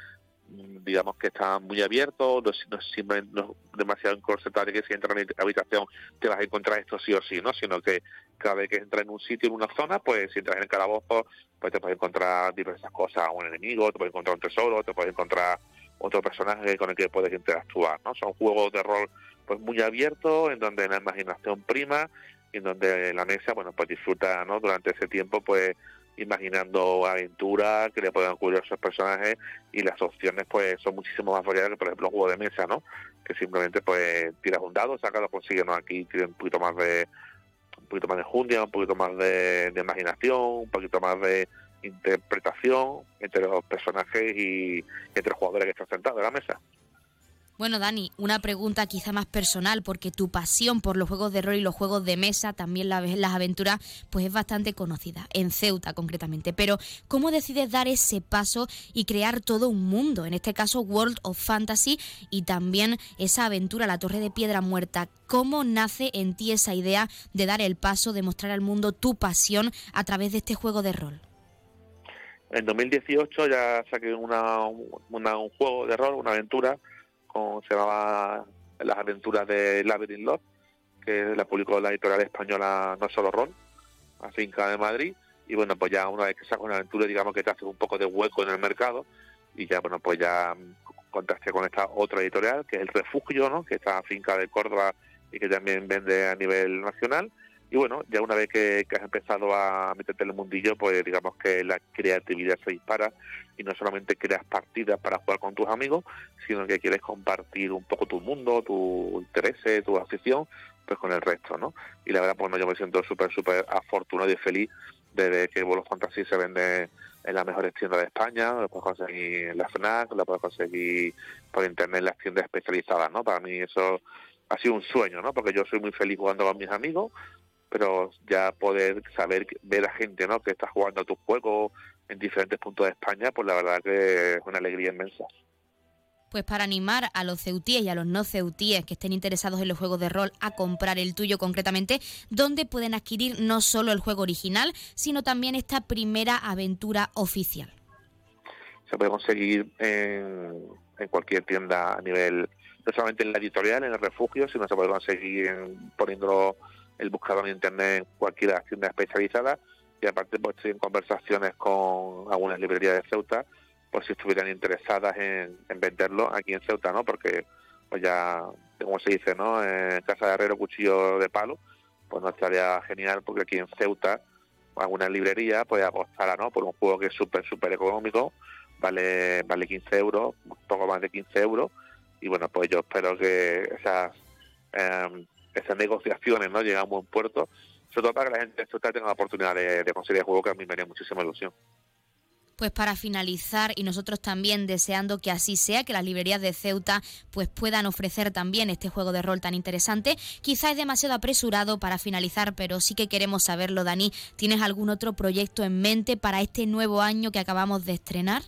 digamos que está muy abierto, no es, no demasiado incorsetable que si entras en la habitación te vas a encontrar esto sí o sí, ¿no? Sino que cada vez que entras en un sitio, en una zona, pues si entras en el calabozo, pues te puedes encontrar diversas cosas, un enemigo, te puedes encontrar un tesoro, te puedes encontrar otro personaje con el que puedes interactuar, ¿no? Son juegos de rol pues muy abiertos, en donde la imaginación prima en donde la mesa, bueno, pues disfruta, ¿no? Durante ese tiempo, pues imaginando aventuras que le puedan ocurrir a esos personajes y las opciones pues son muchísimo más variadas que por ejemplo un juego de mesa, ¿no? Que simplemente pues tiras un dado, sacas, lo consigues, ¿no? Aquí tiene un poquito más de un poquito más de jundia, un poquito más de imaginación, un poquito más de interpretación entre los personajes y entre los jugadores que están sentados en la mesa. Bueno, Dani, una pregunta quizá más personal, porque tu pasión por los juegos de rol y los juegos de mesa, también las aventuras, pues es bastante conocida, en Ceuta concretamente. Pero, ¿cómo decides dar ese paso y crear todo un mundo? En este caso, World of Fantasy y también esa aventura, la Torre de Piedra Muerta. ¿Cómo nace en ti esa idea de dar el paso, de mostrar al mundo tu pasión a través de este juego de rol? En 2018 ya saqué una, una- un juego de rol, una aventura, con, se llamaba Las aventuras de Labyrinth Love, que la publicó la editorial española No Solo Rol, a finca de Madrid. Y bueno, pues ya una vez que sacas una aventura, digamos que te hace un poco de hueco en el mercado. Y ya, bueno, pues ya contacté con esta otra editorial, que es El Refugio, ¿no? que está a finca de Córdoba y que también vende a nivel nacional. Y bueno, ya una vez que, que has empezado a meterte en el mundillo, pues digamos que la creatividad se dispara y no solamente creas partidas para jugar con tus amigos, sino que quieres compartir un poco tu mundo, tu intereses, tu afición, pues con el resto, ¿no? Y la verdad, pues no, yo me siento súper, súper afortunado y feliz de que of Fantasy se vende en las mejores tiendas de España, lo puedes conseguir en la FNAC, lo puedes conseguir por internet en las tiendas especializadas, ¿no? Para mí eso ha sido un sueño, ¿no? Porque yo soy muy feliz jugando con mis amigos, pero ya poder saber, ver a gente, ¿no? Que está jugando a tu juego en diferentes puntos de España, pues la verdad que es una alegría inmensa. Pues para animar a los ceutíes y a los no ceutíes que estén interesados en los juegos de rol a comprar el tuyo concretamente, ¿dónde pueden adquirir no solo el juego original, sino también esta primera aventura oficial? se puede conseguir en, en cualquier tienda a nivel, no solamente en la editorial, en el refugio, sino se puede conseguir en- poniendo el buscador en internet en cualquier tienda especializada y aparte pues estoy en conversaciones con algunas librerías de Ceuta por si estuvieran interesadas en, en venderlo aquí en Ceuta, ¿no? Porque pues ya, como se dice, ¿no? En casa de herrero, cuchillo de palo, pues no estaría genial porque aquí en Ceuta alguna librería puede apostar ¿no? por un juego que es súper, súper económico, vale vale 15 euros, un poco más de 15 euros, y bueno, pues yo espero que esas eh, esas negociaciones no lleguen a buen puerto, sobre todo para que la gente tenga la oportunidad de, de conseguir el juego que a mí me haría muchísima ilusión. Pues para finalizar, y nosotros también deseando que así sea, que las librerías de Ceuta pues puedan ofrecer también este juego de rol tan interesante. Quizá es demasiado apresurado para finalizar, pero sí que queremos saberlo, Dani. ¿Tienes algún otro proyecto en mente para este nuevo año que acabamos de estrenar?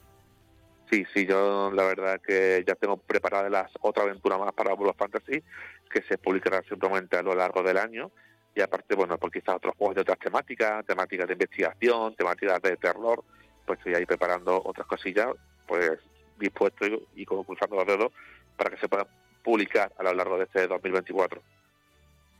Sí, sí, yo la verdad que ya tengo preparadas las otra aventura más para World of Fantasy, que se publicará simplemente a lo largo del año. Y aparte, bueno, pues quizás otros juegos de otras temáticas, temáticas de investigación, temáticas de terror, pues estoy ahí preparando otras cosillas, pues dispuesto y, y cruzando los dedos para que se puedan publicar a lo largo de este 2024.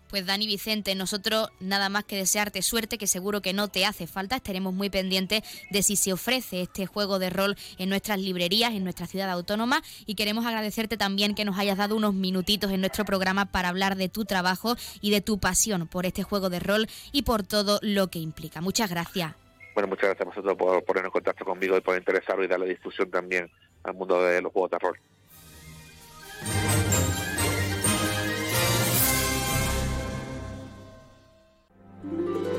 Pues Dani Vicente, nosotros nada más que desearte suerte, que seguro que no te hace falta. Estaremos muy pendientes de si se ofrece este juego de rol en nuestras librerías, en nuestra ciudad autónoma. Y queremos agradecerte también que nos hayas dado unos minutitos en nuestro programa para hablar de tu trabajo y de tu pasión por este juego de rol y por todo lo que implica. Muchas gracias. Bueno, muchas gracias a vosotros por poner en contacto conmigo y por interesaros y darle difusión también al mundo de los juegos de rol. Thank you.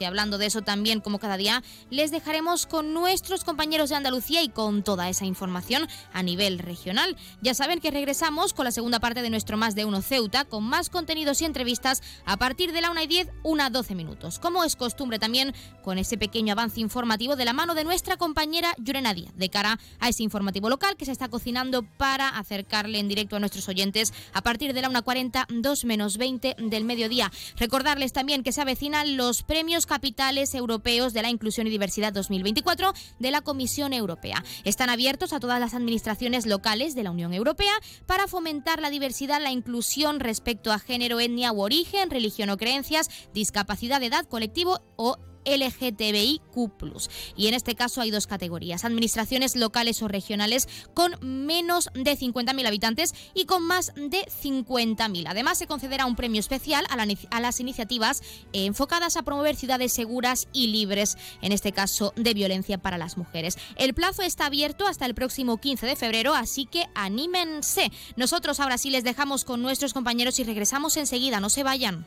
Y hablando de eso también, como cada día, les dejaremos con nuestros compañeros de Andalucía y con toda esa información a nivel regional. Ya saben que regresamos con la segunda parte de nuestro Más de Uno Ceuta, con más contenidos y entrevistas a partir de la 1 y 10, 1 a 12 minutos. Como es costumbre también, con ese pequeño avance informativo de la mano de nuestra compañera Yurena Díaz, de cara a ese informativo local que se está cocinando para acercarle en directo a nuestros oyentes a partir de la 1.40, 2 menos 20 del mediodía. Recordarles también que se avecinan los premios capitales europeos de la inclusión y diversidad 2024 de la Comisión Europea. Están abiertos a todas las administraciones locales de la Unión Europea para fomentar la diversidad, la inclusión respecto a género, etnia u origen, religión o creencias, discapacidad edad, colectivo o LGTBIQ+. Y en este caso hay dos categorías, administraciones locales o regionales con menos de 50.000 habitantes y con más de 50.000. Además, se concederá un premio especial a, a las iniciativas enfocadas a promover ciudades seguras y libres, en este caso de violencia para las mujeres. El plazo está abierto hasta el próximo 15 de febrero, así que anímense. Nosotros ahora sí les dejamos con nuestros compañeros y regresamos enseguida, no se vayan.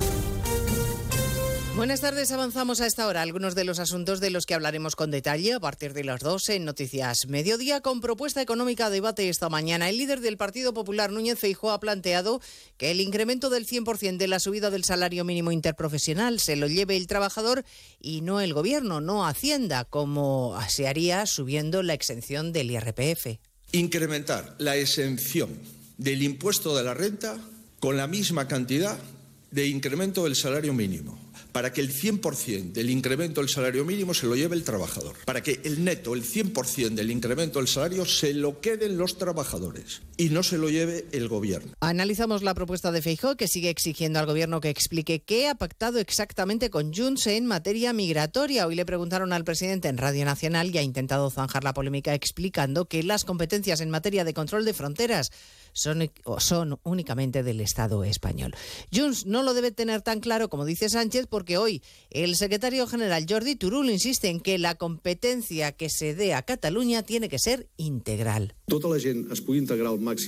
Buenas tardes, avanzamos a esta hora algunos de los asuntos de los que hablaremos con detalle a partir de las 12 en Noticias Mediodía con propuesta económica a debate esta mañana. El líder del Partido Popular, Núñez Feijóo, ha planteado que el incremento del 100% de la subida del salario mínimo interprofesional se lo lleve el trabajador y no el gobierno, no Hacienda, como se haría subiendo la exención del IRPF. Incrementar la exención del impuesto de la renta con la misma cantidad de incremento del salario mínimo para que el 100% del incremento del salario mínimo se lo lleve el trabajador, para que el neto, el 100% del incremento del salario se lo queden los trabajadores y no se lo lleve el gobierno. Analizamos la propuesta de Feijóo que sigue exigiendo al gobierno que explique qué ha pactado exactamente con Junts en materia migratoria. Hoy le preguntaron al presidente en Radio Nacional y ha intentado zanjar la polémica explicando que las competencias en materia de control de fronteras son, son únicamente del Estado español. Junts no lo debe tener tan claro como dice Sánchez porque hoy el secretario general Jordi Turul insiste en que la competencia que se dé a Cataluña tiene que ser integral.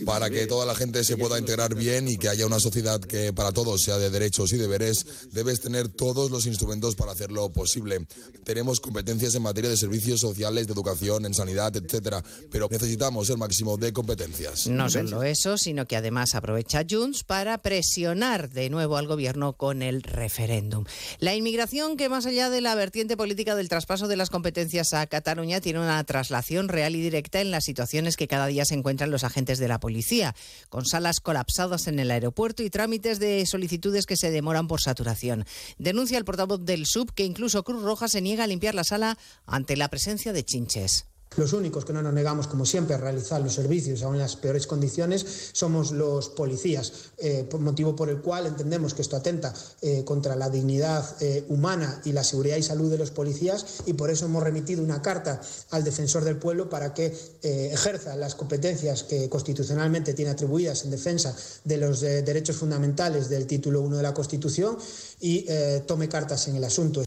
Para que toda la gente se pueda integrar bien y que haya una sociedad que para todos sea de derechos y deberes, debes tener todos los instrumentos para hacerlo posible. Tenemos competencias en materia de servicios sociales, de educación, en sanidad, etcétera, pero necesitamos el máximo de competencias. No solo eso, sino que además aprovecha Junts para presionar de nuevo al gobierno con el referéndum. La inmigración, que más allá de la vertiente política del traspaso de las competencias a Cataluña, tiene una traslación real y directa en las situaciones que cada día se encuentran los agentes de la policía, con salas colapsadas en el aeropuerto y trámites de solicitudes que se demoran por saturación. Denuncia el portavoz del SUB que incluso Cruz Roja se niega a limpiar la sala ante la presencia de chinches. Los únicos que no nos negamos, como siempre, a realizar los servicios aún en las peores condiciones somos los policías, eh, motivo por el cual entendemos que esto atenta eh, contra la dignidad eh, humana y la seguridad y salud de los policías y por eso hemos remitido una carta al defensor del pueblo para que ejerza las competencias que constitucionalmente tiene atribuidas en defensa de los derechos fundamentales del título 1 de la Constitución y tome cartas en el asunto.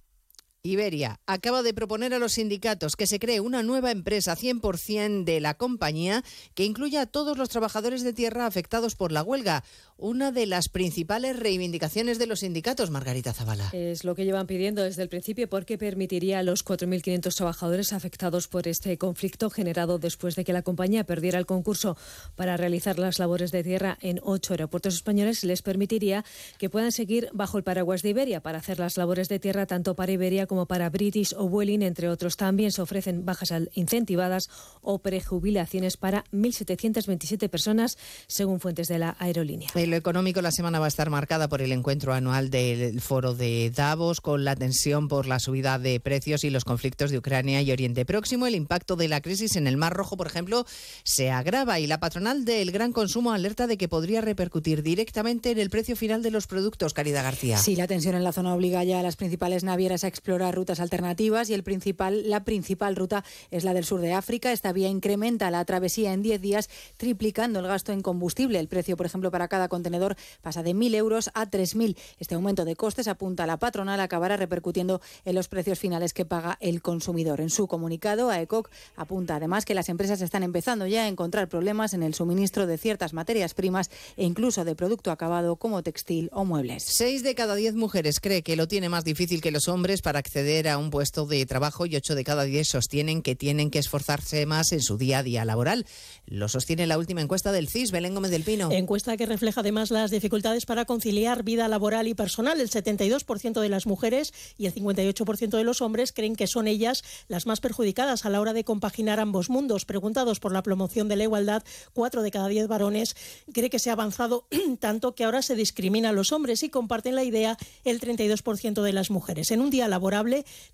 Iberia acaba de proponer a los sindicatos que se cree una nueva empresa 100% de la compañía que incluya a todos los trabajadores de tierra afectados por la huelga, una de las principales reivindicaciones de los sindicatos, Margarita Zavala. Es lo que llevan pidiendo desde el principio porque permitiría a los 4.500 trabajadores afectados por este conflicto generado después de que la compañía perdiera el concurso para realizar las labores de tierra en ocho aeropuertos españoles les permitiría que puedan seguir bajo el paraguas de Iberia para hacer las labores de tierra tanto para Iberia como para British o Vueling, entre otros. También se ofrecen bajas incentivadas o prejubilaciones para 1.727 personas, según fuentes de la aerolínea. En lo económico, la semana va a estar marcada por el encuentro anual del foro de Davos, con la tensión por la subida de precios y los conflictos de Ucrania y Oriente Próximo. El impacto de la crisis en el Mar Rojo, por ejemplo, se agrava y la patronal del gran consumo alerta de que podría repercutir directamente en el precio final de los productos. Caridad García. Sí, la tensión en la zona obliga ya a las principales navieras a explorar rutas alternativas y el principal, la principal ruta es la del sur de África. Esta vía incrementa la travesía en 10 días, triplicando el gasto en combustible. El precio, por ejemplo, para cada contenedor pasa de 1.000 euros a 3.000. Este aumento de costes, apunta a la patronal, acabará repercutiendo en los precios finales que paga el consumidor. En su comunicado, AECOC apunta además que las empresas están empezando ya a encontrar problemas en el suministro de ciertas materias primas e incluso de producto acabado como textil o muebles. Seis de cada diez mujeres cree que lo tiene más difícil que los hombres para acceder acceder a un puesto de trabajo y 8 de cada 10 sostienen que tienen que esforzarse más en su día a día laboral. Lo sostiene la última encuesta del CIS, Belén Gómez del Pino. Encuesta que refleja además las dificultades para conciliar vida laboral y personal. El 72% de las mujeres y el 58% de los hombres creen que son ellas las más perjudicadas a la hora de compaginar ambos mundos. Preguntados por la promoción de la igualdad, 4 de cada 10 varones cree que se ha avanzado tanto que ahora se discrimina a los hombres y comparten la idea el 32% de las mujeres. En un día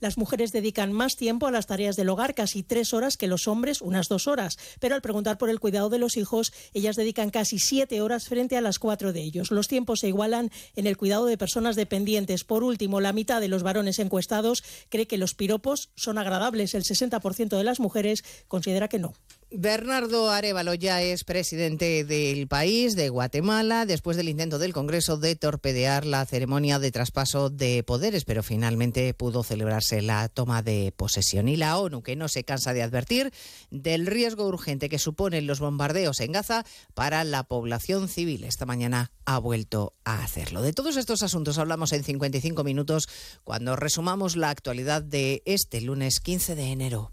las mujeres dedican más tiempo a las tareas del hogar, casi tres horas que los hombres, unas dos horas. Pero al preguntar por el cuidado de los hijos, ellas dedican casi siete horas frente a las cuatro de ellos. Los tiempos se igualan en el cuidado de personas dependientes. Por último, la mitad de los varones encuestados cree que los piropos son agradables. El 60% de las mujeres considera que no. Bernardo Arevalo ya es presidente del país, de Guatemala, después del intento del Congreso de torpedear la ceremonia de traspaso de poderes, pero finalmente pudo celebrarse la toma de posesión. Y la ONU, que no se cansa de advertir del riesgo urgente que suponen los bombardeos en Gaza para la población civil. Esta mañana ha vuelto a hacerlo. De todos estos asuntos hablamos en 55 minutos cuando resumamos la actualidad de este lunes 15 de enero.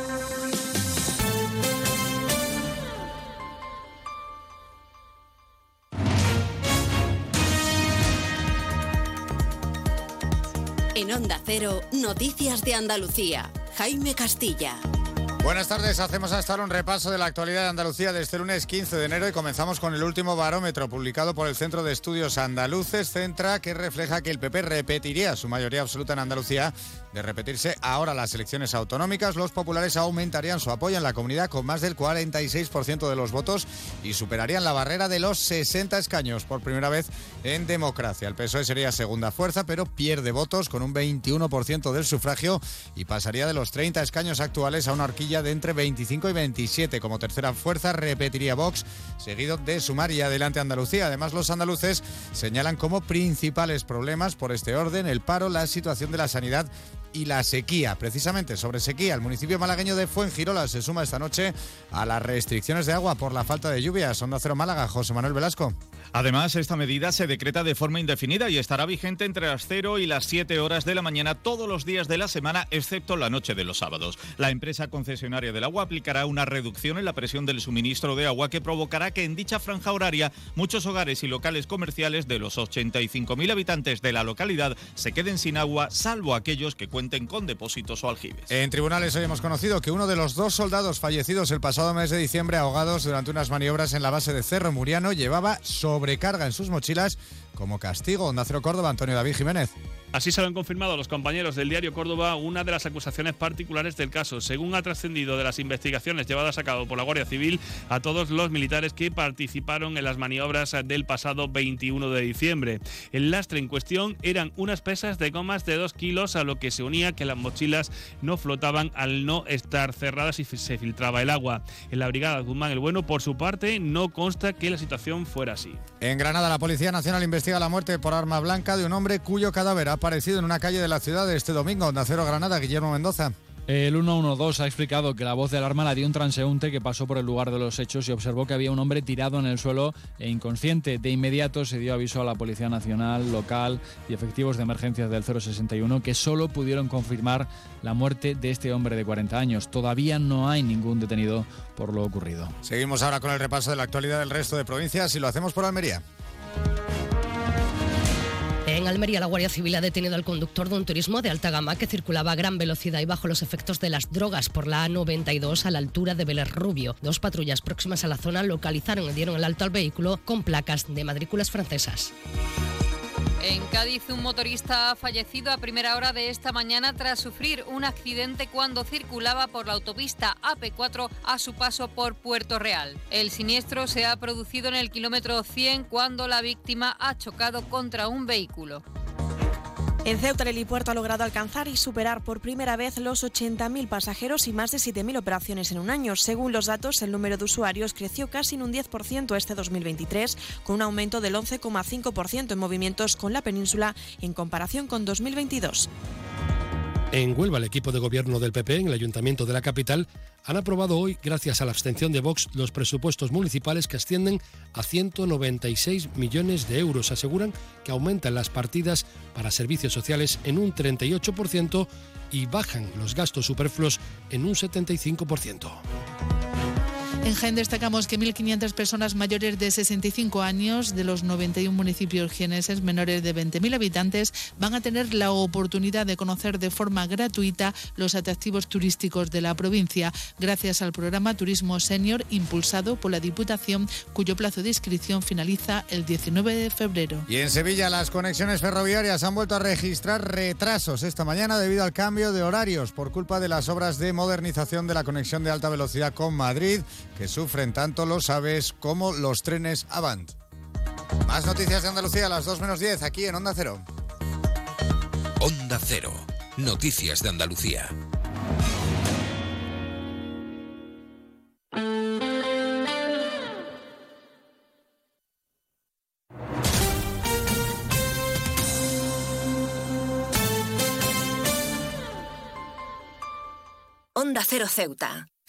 En Onda Cero, Noticias de Andalucía. Jaime Castilla. Buenas tardes, hacemos hasta un repaso de la actualidad de Andalucía de este lunes 15 de enero y comenzamos con el último barómetro publicado por el Centro de Estudios Andaluces, Centra, que refleja que el PP repetiría su mayoría absoluta en Andalucía. De repetirse ahora las elecciones autonómicas, los populares aumentarían su apoyo en la comunidad con más del 46% de los votos y superarían la barrera de los 60 escaños por primera vez en democracia. El PSOE sería segunda fuerza, pero pierde votos con un 21% del sufragio y pasaría de los 30 escaños actuales a una horquilla de entre 25 y 27. Como tercera fuerza repetiría Vox, seguido de Sumar y adelante Andalucía. Además, los andaluces señalan como principales problemas por este orden el paro, la situación de la sanidad y la sequía. Precisamente sobre sequía, el municipio malagueño de Fuengirola se suma esta noche a las restricciones de agua por la falta de lluvias. Onda Cero Málaga, José Manuel Velasco. Además, esta medida se decreta de forma indefinida y estará vigente entre las 0 y las 7 horas de la mañana todos los días de la semana, excepto la noche de los sábados. La empresa concesionaria del agua aplicará una reducción en la presión del suministro de agua que provocará que en dicha franja horaria muchos hogares y locales comerciales de los 85.000 habitantes de la localidad se queden sin agua, salvo aquellos que cuenten con depósitos o aljibes. En tribunales hoy hemos conocido que uno de los dos soldados fallecidos el pasado mes de diciembre ahogados durante unas maniobras en la base de Cerro Muriano llevaba sobrecarga en sus mochilas como castigo. Onda Cero Córdoba, Antonio David Jiménez. Así se lo han confirmado los compañeros del diario Córdoba una de las acusaciones particulares del caso, según ha trascendido de las investigaciones llevadas a cabo por la Guardia Civil a todos los militares que participaron en las maniobras del pasado 21 de diciembre. El lastre en cuestión eran unas pesas de gomas de 2 kilos, a lo que se unía que las mochilas no flotaban al no estar cerradas y se filtraba el agua. En la Brigada Guzmán el Bueno, por su parte, no consta que la situación fuera así. En Granada, la Policía Nacional investiga la muerte por arma blanca de un hombre cuyo cadáver ha aparecido en una calle de la ciudad este domingo. Onda Cero Granada, Guillermo Mendoza. El 112 ha explicado que la voz de alarma la dio un transeúnte que pasó por el lugar de los hechos y observó que había un hombre tirado en el suelo e inconsciente. De inmediato se dio aviso a la Policía Nacional, local y efectivos de emergencias del 061 que solo pudieron confirmar la muerte de este hombre de 40 años. Todavía no hay ningún detenido por lo ocurrido. Seguimos ahora con el repaso de la actualidad del resto de provincias y lo hacemos por Almería. En Almería, la Guardia Civil ha detenido al conductor de un turismo de alta gama que circulaba a gran velocidad y bajo los efectos de las drogas por la A92 a la altura de Vélez Rubio. Dos patrullas próximas a la zona localizaron y dieron el alto al vehículo con placas de matrículas francesas. En Cádiz, un motorista ha fallecido a primera hora de esta mañana tras sufrir un accidente cuando circulaba por la autopista AP4 a su paso por Puerto Real. El siniestro se ha producido en el kilómetro 100 cuando la víctima ha chocado contra un vehículo. En Ceuta, el helipuerto ha logrado alcanzar y superar por primera vez los 80.000 pasajeros y más de 7.000 operaciones en un año. Según los datos, el número de usuarios creció casi en un 10% este 2023, con un aumento del 11,5% en movimientos con la península en comparación con 2022. En Huelva, el equipo de gobierno del PP en el ayuntamiento de la capital han aprobado hoy, gracias a la abstención de Vox, los presupuestos municipales que ascienden a 196 millones de euros. Aseguran que aumentan las partidas para servicios sociales en un 38% y bajan los gastos superfluos en un 75%. En Jaén destacamos que 1.500 personas mayores de 65 años de los 91 municipios jieneses menores de 20.000 habitantes van a tener la oportunidad de conocer de forma gratuita los atractivos turísticos de la provincia gracias al programa Turismo Senior impulsado por la Diputación cuyo plazo de inscripción finaliza el 19 de febrero. Y en Sevilla las conexiones ferroviarias han vuelto a registrar retrasos esta mañana debido al cambio de horarios por culpa de las obras de modernización de la conexión de alta velocidad con Madrid que sufren tanto los aves como los trenes Avant. Más noticias de Andalucía a las 2 menos 10 aquí en Onda Cero. Onda Cero. Noticias de Andalucía. Onda Cero Ceuta,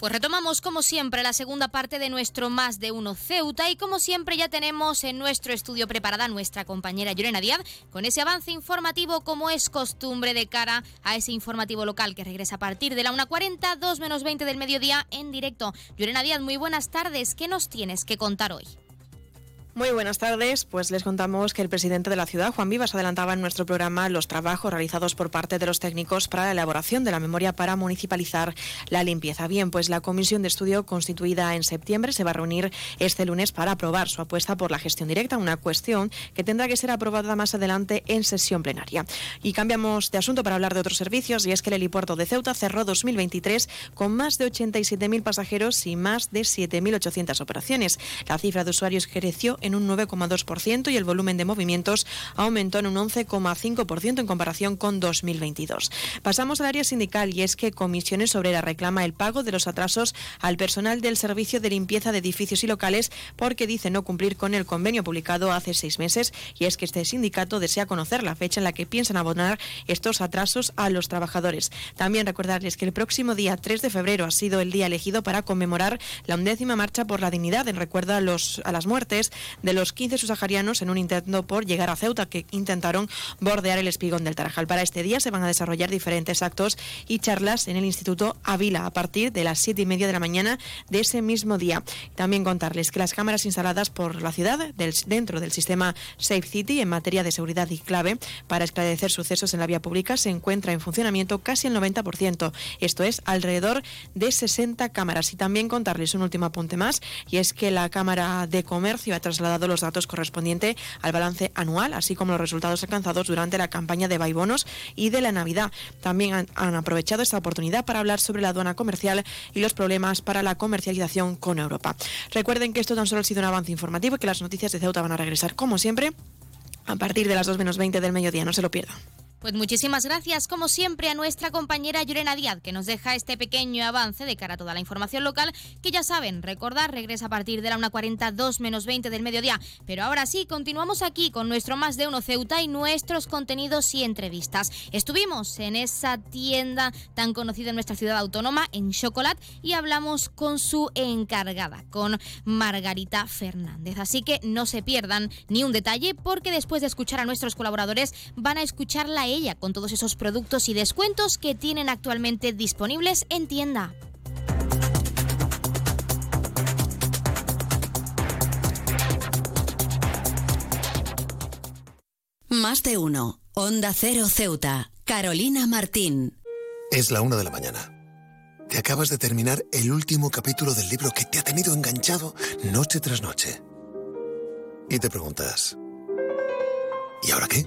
Pues retomamos como siempre la segunda parte de nuestro Más de Uno Ceuta y como siempre ya tenemos en nuestro estudio preparada nuestra compañera Llorena Díaz con ese avance informativo como es costumbre de cara a ese informativo local que regresa a partir de la 1.40, 2 menos 20 del mediodía en directo. Llorena Díaz, muy buenas tardes. ¿Qué nos tienes que contar hoy? Muy buenas tardes. Pues les contamos que el presidente de la ciudad, Juan Vivas, adelantaba en nuestro programa los trabajos realizados por parte de los técnicos para la elaboración de la memoria para municipalizar la limpieza. Bien, pues la comisión de estudio constituida en septiembre se va a reunir este lunes para aprobar su apuesta por la gestión directa, una cuestión que tendrá que ser aprobada más adelante en sesión plenaria. Y cambiamos de asunto para hablar de otros servicios y es que el helipuerto de Ceuta cerró 2023 con más de 87.000 pasajeros y más de 7.800 operaciones. La cifra de usuarios creció en un 9,2% y el volumen de movimientos aumentó en un 11,5% en comparación con 2022. Pasamos al área sindical y es que Comisiones Obreras reclama el pago de los atrasos al personal del servicio de limpieza de edificios y locales porque dice no cumplir con el convenio publicado hace seis meses y es que este sindicato desea conocer la fecha en la que piensan abonar estos atrasos a los trabajadores. También recordarles que el próximo día 3 de febrero ha sido el día elegido para conmemorar la undécima marcha por la dignidad en recuerdo a, los, a las muertes de los 15 subsaharianos en un intento por llegar a Ceuta que intentaron bordear el espigón del Tarajal. Para este día se van a desarrollar diferentes actos y charlas en el Instituto Avila a partir de las siete y media de la mañana de ese mismo día. También contarles que las cámaras instaladas por la ciudad dentro del sistema Safe City en materia de seguridad y clave para esclarecer sucesos en la vía pública se encuentra en funcionamiento casi el 90%. Esto es alrededor de 60 cámaras. Y también contarles un último apunte más y es que la Cámara de Comercio ha trasladado los datos correspondientes al balance anual, así como los resultados alcanzados durante la campaña de Baibonos y de la Navidad. También han, han aprovechado esta oportunidad para hablar sobre la aduana comercial y los problemas para la comercialización con Europa. Recuerden que esto tan solo ha sido un avance informativo y que las noticias de Ceuta van a regresar como siempre a partir de las 2 menos 20 del mediodía. No se lo pierdan. Pues muchísimas gracias, como siempre, a nuestra compañera Llorena Díaz, que nos deja este pequeño avance de cara a toda la información local, que ya saben, recordar, regresa a partir de la 1.40, 2 menos 20 del mediodía. Pero ahora sí, continuamos aquí con nuestro Más de Uno Ceuta y nuestros contenidos y entrevistas. Estuvimos en esa tienda tan conocida en nuestra ciudad autónoma, en Chocolate, y hablamos con su encargada, con Margarita Fernández. Así que no se pierdan ni un detalle, porque después de escuchar a nuestros colaboradores, van a escucharla ella con todos esos productos y descuentos que tienen actualmente disponibles en tienda. Más de uno. Onda Cero Ceuta. Carolina Martín. Es la una de la mañana. Te acabas de terminar el último capítulo del libro que te ha tenido enganchado noche tras noche. Y te preguntas, ¿y ahora qué?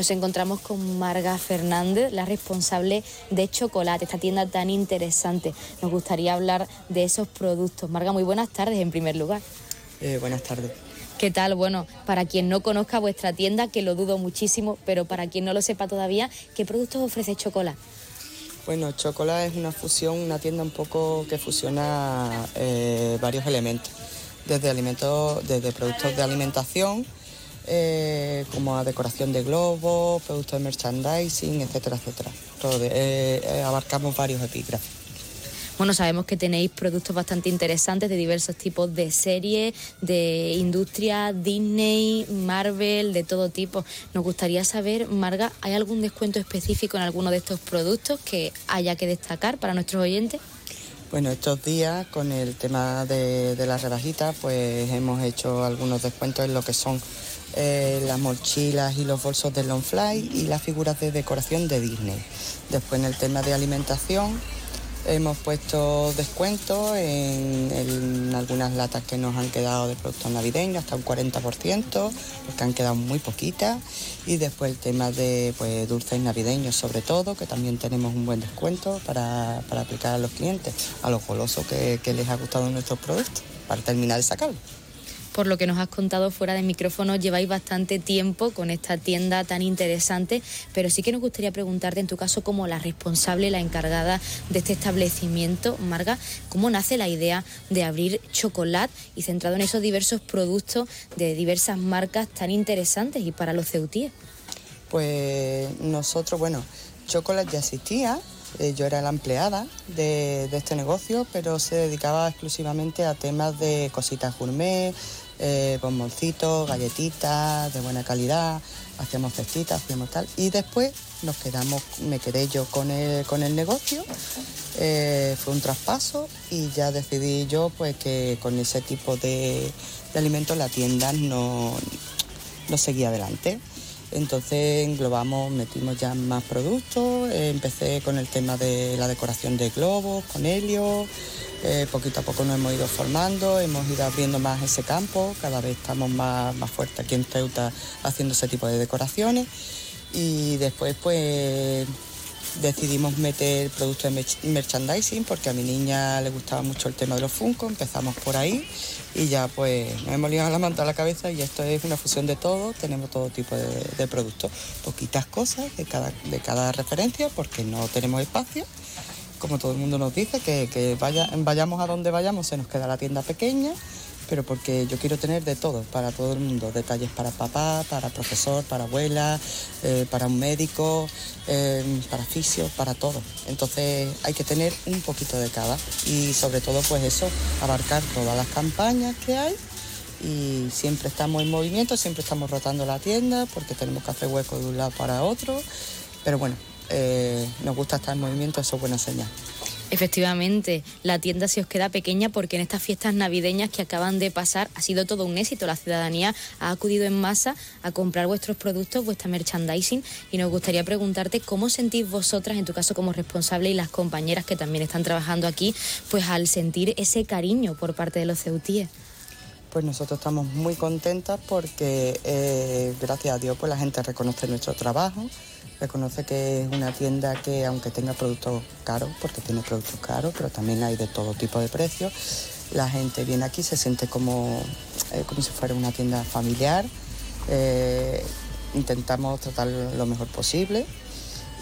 Nos encontramos con Marga Fernández, la responsable de Chocolate, esta tienda tan interesante. Nos gustaría hablar de esos productos. Marga, muy buenas tardes en primer lugar. Eh, buenas tardes. ¿Qué tal? Bueno, para quien no conozca vuestra tienda, que lo dudo muchísimo, pero para quien no lo sepa todavía, ¿qué productos ofrece Chocolate? Bueno, Chocolate es una fusión, una tienda un poco que fusiona eh, varios elementos, desde alimentos, desde productos de alimentación, eh, como a decoración de globos, productos de merchandising, etcétera, etcétera. Eh, eh, abarcamos varios epígrafes. Bueno, sabemos que tenéis productos bastante interesantes de diversos tipos de series, de industria, Disney, Marvel, de todo tipo. Nos gustaría saber, Marga, ¿hay algún descuento específico en alguno de estos productos que haya que destacar para nuestros oyentes? Bueno, estos días con el tema de, de las rebajitas, pues hemos hecho algunos descuentos en lo que son eh, las mochilas y los bolsos de Longfly y las figuras de decoración de Disney. Después en el tema de alimentación hemos puesto descuentos en, algunas latas que nos han quedado de productos navideños, hasta un 40%, porque han quedado muy poquitas. Y después el tema de pues, dulces navideños sobre todo, que también tenemos un buen descuento para, aplicar a los clientes, a los golosos que, les ha gustado nuestros productos, para terminar de sacarlos por lo que nos has contado fuera de micrófono, lleváis bastante tiempo con esta tienda tan interesante, pero sí que nos gustaría preguntarte, en tu caso, como la responsable, la encargada de este establecimiento, Marga, ¿cómo nace la idea de abrir chocolate y centrado en esos diversos productos de diversas marcas tan interesantes y para los ceutíes? Pues nosotros, bueno, chocolate ya existía, eh, yo era la empleada de, este negocio, pero se dedicaba exclusivamente a temas de cositas gourmet, eh, bomboncitos, galletitas de buena calidad, hacíamos cestitas, hacíamos tal. Y después nos quedamos, me quedé yo con el, con el negocio, eh, fue un traspaso y ya decidí yo pues que con ese tipo de, alimentos la tienda no, no seguía adelante. Entonces englobamos, metimos ya más productos, eh, empecé con el tema de la decoración de globos, con helio, eh, poquito a poco nos hemos ido formando, hemos ido abriendo más ese campo, cada vez estamos más, más fuertes aquí en Teuta haciendo ese tipo de decoraciones. Y después pues decidimos meter productos de merchandising porque a mi niña le gustaba mucho el tema de los Funko, empezamos por ahí y ya pues nos hemos liado la manta a la cabeza y esto es una fusión de todo, tenemos todo tipo de, productos, poquitas cosas de cada, de cada referencia porque no tenemos espacio, como todo el mundo nos dice, que, que vaya, vayamos a donde vayamos se nos queda la tienda pequeña pero porque yo quiero tener de todo, para todo el mundo, detalles para papá, para profesor, para abuela, eh, para un médico, eh, para fisio, para todo. Entonces hay que tener un poquito de cada y sobre todo pues eso, abarcar todas las campañas que hay y siempre estamos en movimiento, siempre estamos rotando la tienda porque tenemos que hacer hueco de un lado para otro, pero bueno, eh, nos gusta estar en movimiento, eso es buena señal. Efectivamente, la tienda se os queda pequeña porque en estas fiestas navideñas que acaban de pasar ha sido todo un éxito. La ciudadanía ha acudido en masa a comprar vuestros productos, vuestra merchandising y nos gustaría preguntarte cómo sentís vosotras, en tu caso como responsable y las compañeras que también están trabajando aquí, pues al sentir ese cariño por parte de los ceutíes. Pues nosotros estamos muy contentas porque eh, gracias a Dios pues la gente reconoce nuestro trabajo reconoce que es una tienda que aunque tenga productos caros, porque tiene productos caros, pero también hay de todo tipo de precios, la gente viene aquí, se siente como, eh, como si fuera una tienda familiar. Eh, intentamos tratar lo mejor posible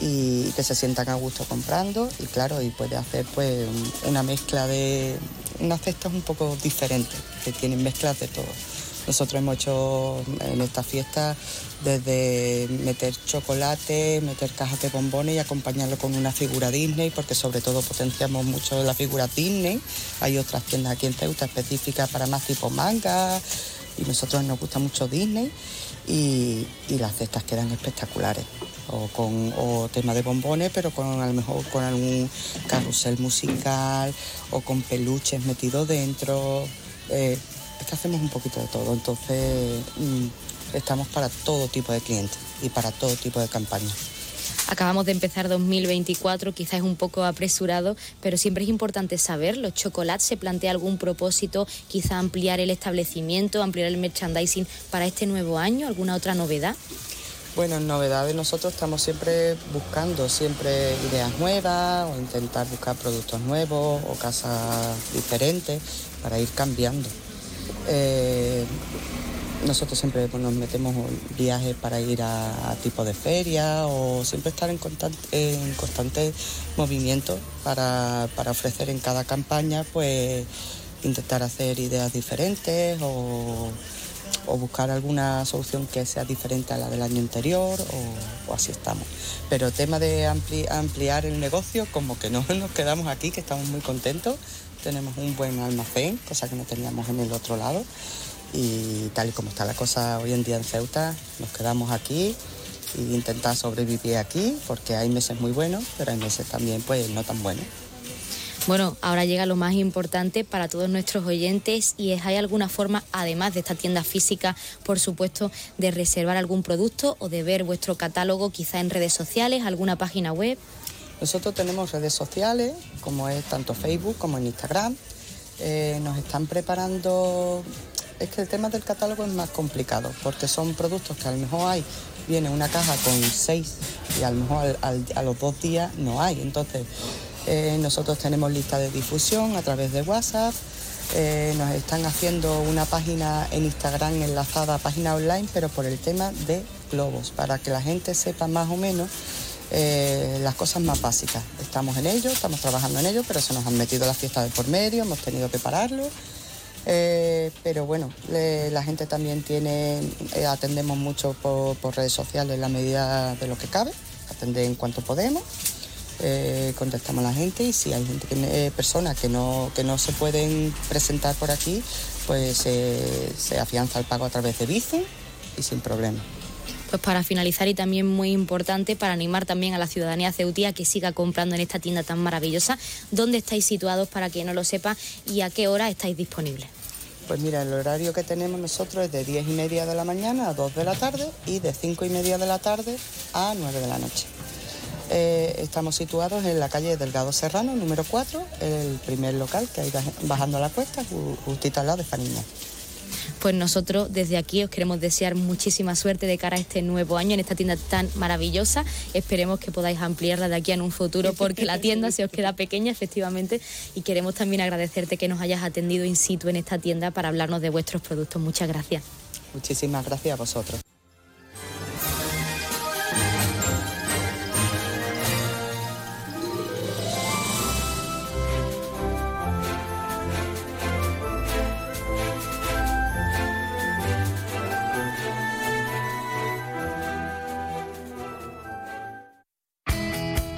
y que se sientan a gusto comprando y claro, y puede hacer pues una mezcla de unas cestas un poco diferentes, que tienen mezclas de todo. Nosotros hemos hecho en esta fiesta desde meter chocolate, meter cajas de bombones y acompañarlo con una figura Disney, porque sobre todo potenciamos mucho la figura Disney. Hay otras tiendas aquí en Ceuta específicas para más tipo manga y nosotros nos gusta mucho Disney y, las cestas quedan espectaculares. O con o tema de bombones, pero con a lo mejor con algún carrusel musical o con peluches metidos dentro. Eh, es que hacemos un poquito de todo, entonces mm, estamos para todo tipo de clientes y para todo tipo de campañas. Acabamos de empezar 2024, quizás es un poco apresurado, pero siempre es importante saber, ¿los chocolates se plantea algún propósito, quizá ampliar el establecimiento, ampliar el merchandising para este nuevo año? ¿Alguna otra novedad? Bueno, en novedades nosotros estamos siempre buscando siempre ideas nuevas o intentar buscar productos nuevos o casas diferentes para ir cambiando. Eh, nosotros siempre nos metemos viajes para ir a, tipo de feria o siempre estar en constante, movimiento para, ofrecer en cada campaña, pues intentar hacer ideas diferentes o, buscar alguna solución que sea diferente a la del año anterior o, así estamos. Pero tema de ampliar el negocio, como que no nos quedamos aquí, que estamos muy contentos tenemos un buen almacén, cosa que no teníamos en el otro lado. Y tal y como está la cosa hoy en día en Ceuta, nos quedamos aquí e intentar sobrevivir aquí, porque hay meses muy buenos, pero hay meses también pues no tan buenos. Bueno, ahora llega lo más importante para todos nuestros oyentes y es, ¿hay alguna forma, además de esta tienda física, por supuesto, de reservar algún producto o de ver vuestro catálogo quizá en redes sociales, alguna página web? Nosotros tenemos redes sociales, como es tanto Facebook como en Instagram. Eh, nos están preparando, es que el tema del catálogo es más complicado, porque son productos que a lo mejor hay, viene una caja con seis y a lo mejor a los dos días no hay. Entonces, eh, nosotros tenemos lista de difusión a través de WhatsApp. Eh, nos están haciendo una página en Instagram enlazada página online, pero por el tema de globos, para que la gente sepa más o menos eh, las cosas más básicas. Estamos en ello, estamos trabajando en ello, pero se nos han metido las fiestas de por medio, hemos tenido que pararlo. Eh, pero bueno, la gente también tiene, eh, atendemos mucho por, redes sociales en la medida de lo que cabe, atender en cuanto podemos. contestamos a la gente y si hay que, personas que no, que no se pueden presentar por aquí, pues se afianza el pago a través de Bizum y sin problema pues para finalizar y también muy importante para animar también a la ciudadanía ceutía que siga comprando en esta tienda tan maravillosa. ¿Dónde estáis situados para quien no lo sepa y a qué hora estáis disponibles? Pues mira, el horario que tenemos nosotros es de 10 y media de la mañana a 2 de la tarde y de 5 y media de la tarde a 9 de la noche. Eh, estamos situados en la calle Delgado Serrano, número 4, el primer local que hay bajando la cuesta, justito al lado de Faniña. Pues nosotros desde aquí os queremos desear muchísima suerte de cara a este nuevo año en esta tienda tan maravillosa. Esperemos que podáis ampliarla de aquí en un futuro porque la tienda se os queda pequeña efectivamente y queremos también agradecerte que nos hayas atendido in situ en esta tienda para hablarnos de vuestros productos. Muchas gracias. Muchísimas gracias a vosotros.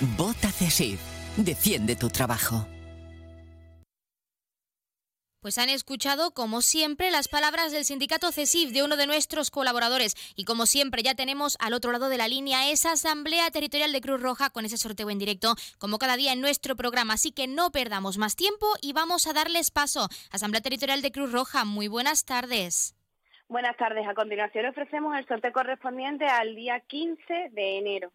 Vota CESIF. Defiende tu trabajo. Pues han escuchado, como siempre, las palabras del sindicato CESIF de uno de nuestros colaboradores. Y como siempre, ya tenemos al otro lado de la línea esa Asamblea Territorial de Cruz Roja con ese sorteo en directo, como cada día en nuestro programa. Así que no perdamos más tiempo y vamos a darles paso. Asamblea Territorial de Cruz Roja, muy buenas tardes. Buenas tardes. A continuación ofrecemos el sorteo correspondiente al día 15 de enero.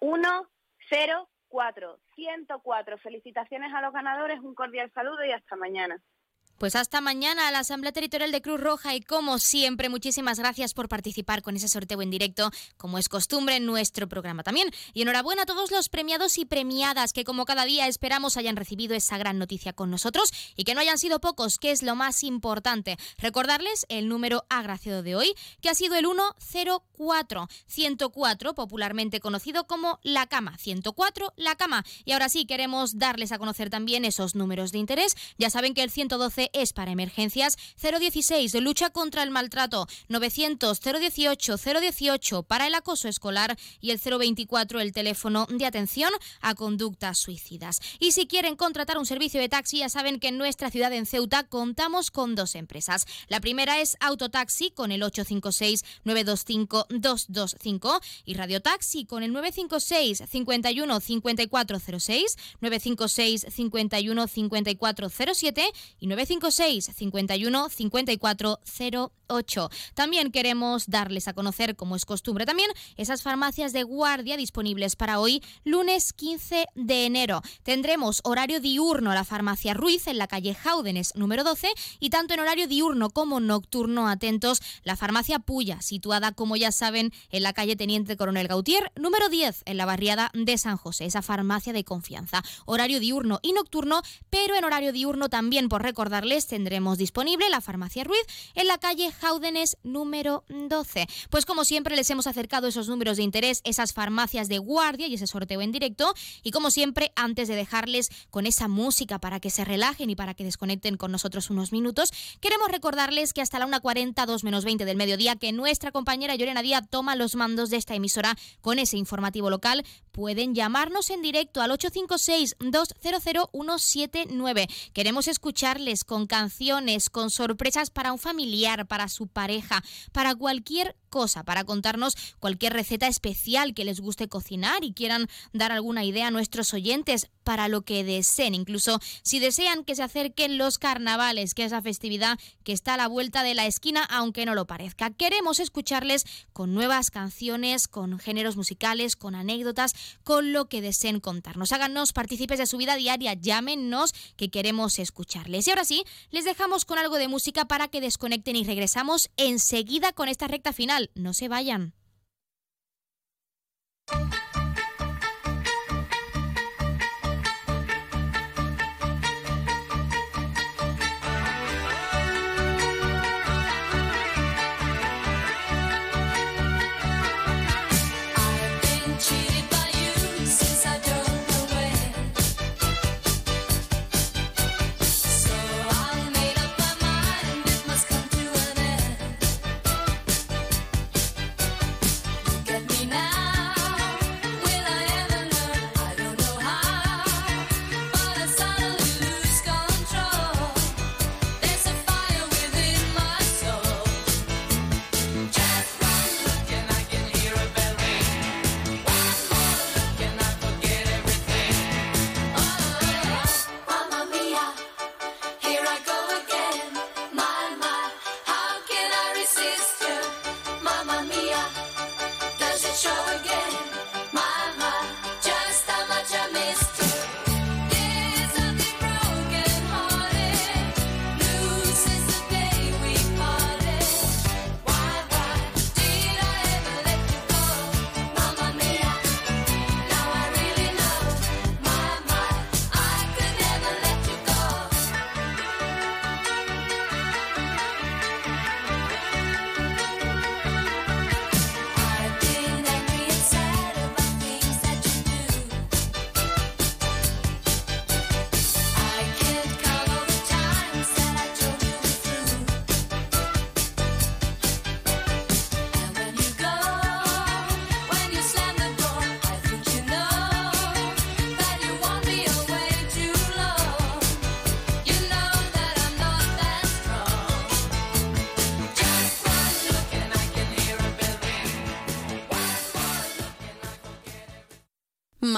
Uno, cero, cuatro, ciento cuatro. Felicitaciones a los ganadores, un cordial saludo y hasta mañana. Pues hasta mañana a la Asamblea Territorial de Cruz Roja y como siempre, muchísimas gracias por participar con ese sorteo en directo, como es costumbre en nuestro programa también. Y enhorabuena a todos los premiados y premiadas que como cada día esperamos hayan recibido esa gran noticia con nosotros y que no hayan sido pocos, que es lo más importante. Recordarles el número agraciado de hoy, que ha sido el 104, 104, popularmente conocido como La Cama, 104, La Cama. Y ahora sí, queremos darles a conocer también esos números de interés. Ya saben que el 112 es para emergencias, 016 de lucha contra el maltrato, 900 018 018 para el acoso escolar y el 024 el teléfono de atención a conductas suicidas. Y si quieren contratar un servicio de taxi, ya saben que en nuestra ciudad en Ceuta contamos con dos empresas. La primera es Autotaxi con el 856 925 225 y Radiotaxi con el 956 51 5406, 956 51 5407 y 956 51 54 08. También queremos darles a conocer, como es costumbre también, esas farmacias de guardia disponibles para hoy, lunes 15 de enero. Tendremos horario diurno la farmacia Ruiz en la calle Jaúdenes número 12 y tanto en horario diurno como nocturno, atentos, la farmacia Puya, situada, como ya saben, en la calle Teniente Coronel Gautier número 10 en la barriada de San José, esa farmacia de confianza. Horario diurno y nocturno, pero en horario diurno también por recordarles tendremos disponible la farmacia Ruiz en la calle Jaúdenes número 12. Pues como siempre les hemos acercado esos números de interés, esas farmacias de guardia y ese sorteo en directo. Y como siempre, antes de dejarles con esa música para que se relajen y para que desconecten con nosotros unos minutos, queremos recordarles que hasta la 1.40, 2 menos 20 del mediodía, que nuestra compañera Llorena Díaz toma los mandos de esta emisora con ese informativo local, pueden llamarnos en directo al 856 200 179. Queremos escucharles con canciones, con sorpresas para un familiar, para su pareja, para cualquier cosa, para contarnos cualquier receta especial que les guste cocinar y quieran dar alguna idea a nuestros oyentes para lo que deseen. Incluso si desean que se acerquen los carnavales, que es la festividad que está a la vuelta de la esquina, aunque no lo parezca. Queremos escucharles con nuevas canciones, con géneros musicales, con anécdotas, con lo que deseen contarnos. Háganos partícipes de su vida diaria, llámenos que queremos escucharles. Y ahora sí, les dejamos con algo de música para que desconecten y regresamos enseguida con esta recta final. No se vayan.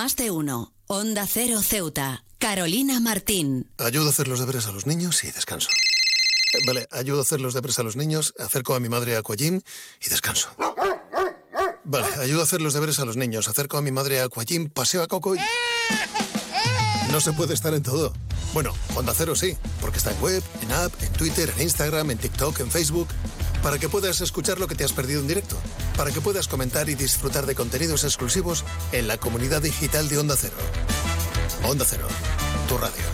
Más de uno. Onda Cero Ceuta. Carolina Martín. Ayudo a hacer los deberes a los niños y descanso. Vale, ayudo a hacer los deberes a los niños, acerco a mi madre a Aquagym y descanso. Vale, ayudo a hacer los deberes a los niños, acerco a mi madre a Aquagym, paseo a Coco y... No se puede estar en todo. Bueno, Onda Cero sí, porque está en web, en app, en Twitter, en Instagram, en TikTok, en Facebook. Para que puedas escuchar lo que te has perdido en directo. Para que puedas comentar y disfrutar de contenidos exclusivos en la comunidad digital de Onda Cero. Onda Cero, tu radio.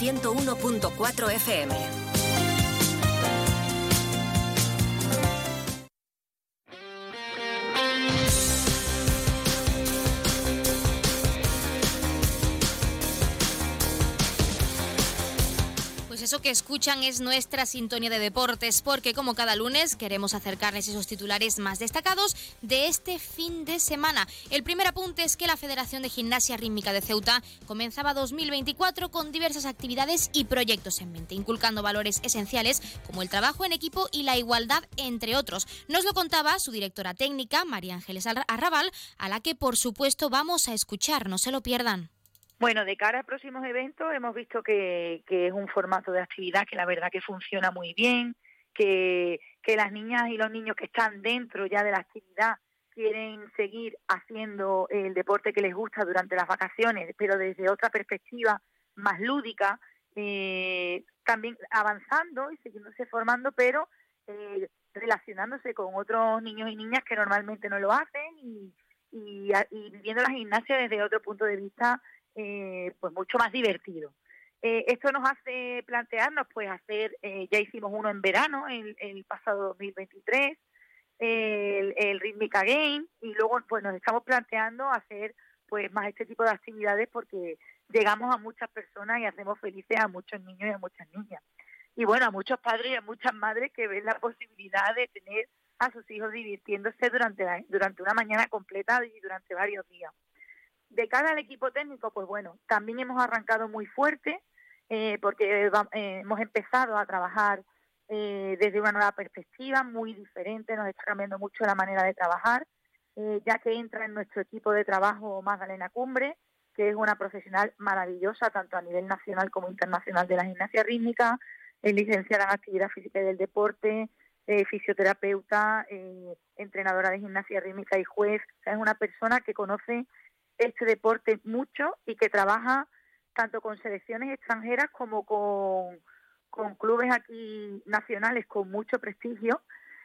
101.4 FM. Eso que escuchan es nuestra sintonía de deportes, porque como cada lunes queremos acercarles esos titulares más destacados de este fin de semana. El primer apunte es que la Federación de Gimnasia Rítmica de Ceuta comenzaba 2024 con diversas actividades y proyectos en mente, inculcando valores esenciales como el trabajo en equipo y la igualdad, entre otros. Nos lo contaba su directora técnica, María Ángeles Arrabal, a la que por supuesto vamos a escuchar, no se lo pierdan. Bueno, de cara a próximos eventos hemos visto que, es un formato de actividad que la verdad que funciona muy bien, que, las niñas y los niños que están dentro ya de la actividad quieren seguir haciendo el deporte que les gusta durante las vacaciones, pero desde otra perspectiva más lúdica, eh, también avanzando y siguiéndose formando, pero eh, relacionándose con otros niños y niñas que normalmente no lo hacen y, y, y viviendo la gimnasia desde otro punto de vista eh, pues mucho más divertido. Eh, esto nos hace plantearnos, pues hacer, eh, ya hicimos uno en verano, el, el pasado 2023, el, el Rhythmica Game, y luego pues nos estamos planteando hacer pues más este tipo de actividades porque llegamos a muchas personas y hacemos felices a muchos niños y a muchas niñas. Y bueno, a muchos padres y a muchas madres que ven la posibilidad de tener a sus hijos divirtiéndose durante, la, durante una mañana completa y durante varios días. De cara al equipo técnico, pues bueno, también hemos arrancado muy fuerte eh, porque eh, hemos empezado a trabajar eh, desde una nueva perspectiva, muy diferente, nos está cambiando mucho la manera de trabajar, ya que entra en nuestro equipo de trabajo Magdalena Cumbre, que es una profesional maravillosa, tanto a nivel nacional como internacional de la gimnasia rítmica, es licenciada en actividad física y del deporte, fisioterapeuta, entrenadora de gimnasia rítmica y juez. Es una persona que conoce este deporte mucho y que trabaja tanto con selecciones extranjeras como con, con clubes aquí nacionales con mucho prestigio,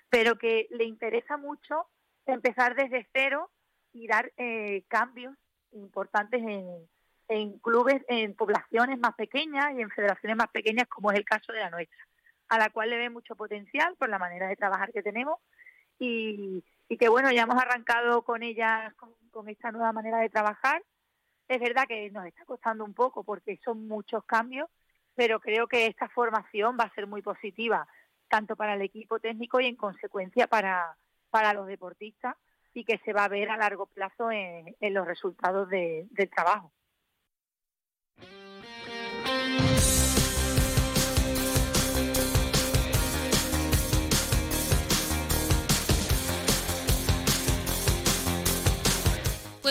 pero que le interesa mucho empezar desde cero y dar eh, cambios importantes en, en clubes, en poblaciones más pequeñas y en federaciones más pequeñas, como es el caso de la nuestra, a la cual le ve mucho potencial por la manera de trabajar que tenemos y, y que bueno, ya hemos arrancado con ella, con, esta nueva manera de trabajar. Es verdad que nos está costando un poco porque son muchos cambios, pero creo que esta formación va a ser muy positiva, tanto para el equipo técnico y en consecuencia para, para los deportistas, y que se va a ver a largo plazo en, en los resultados de, del trabajo.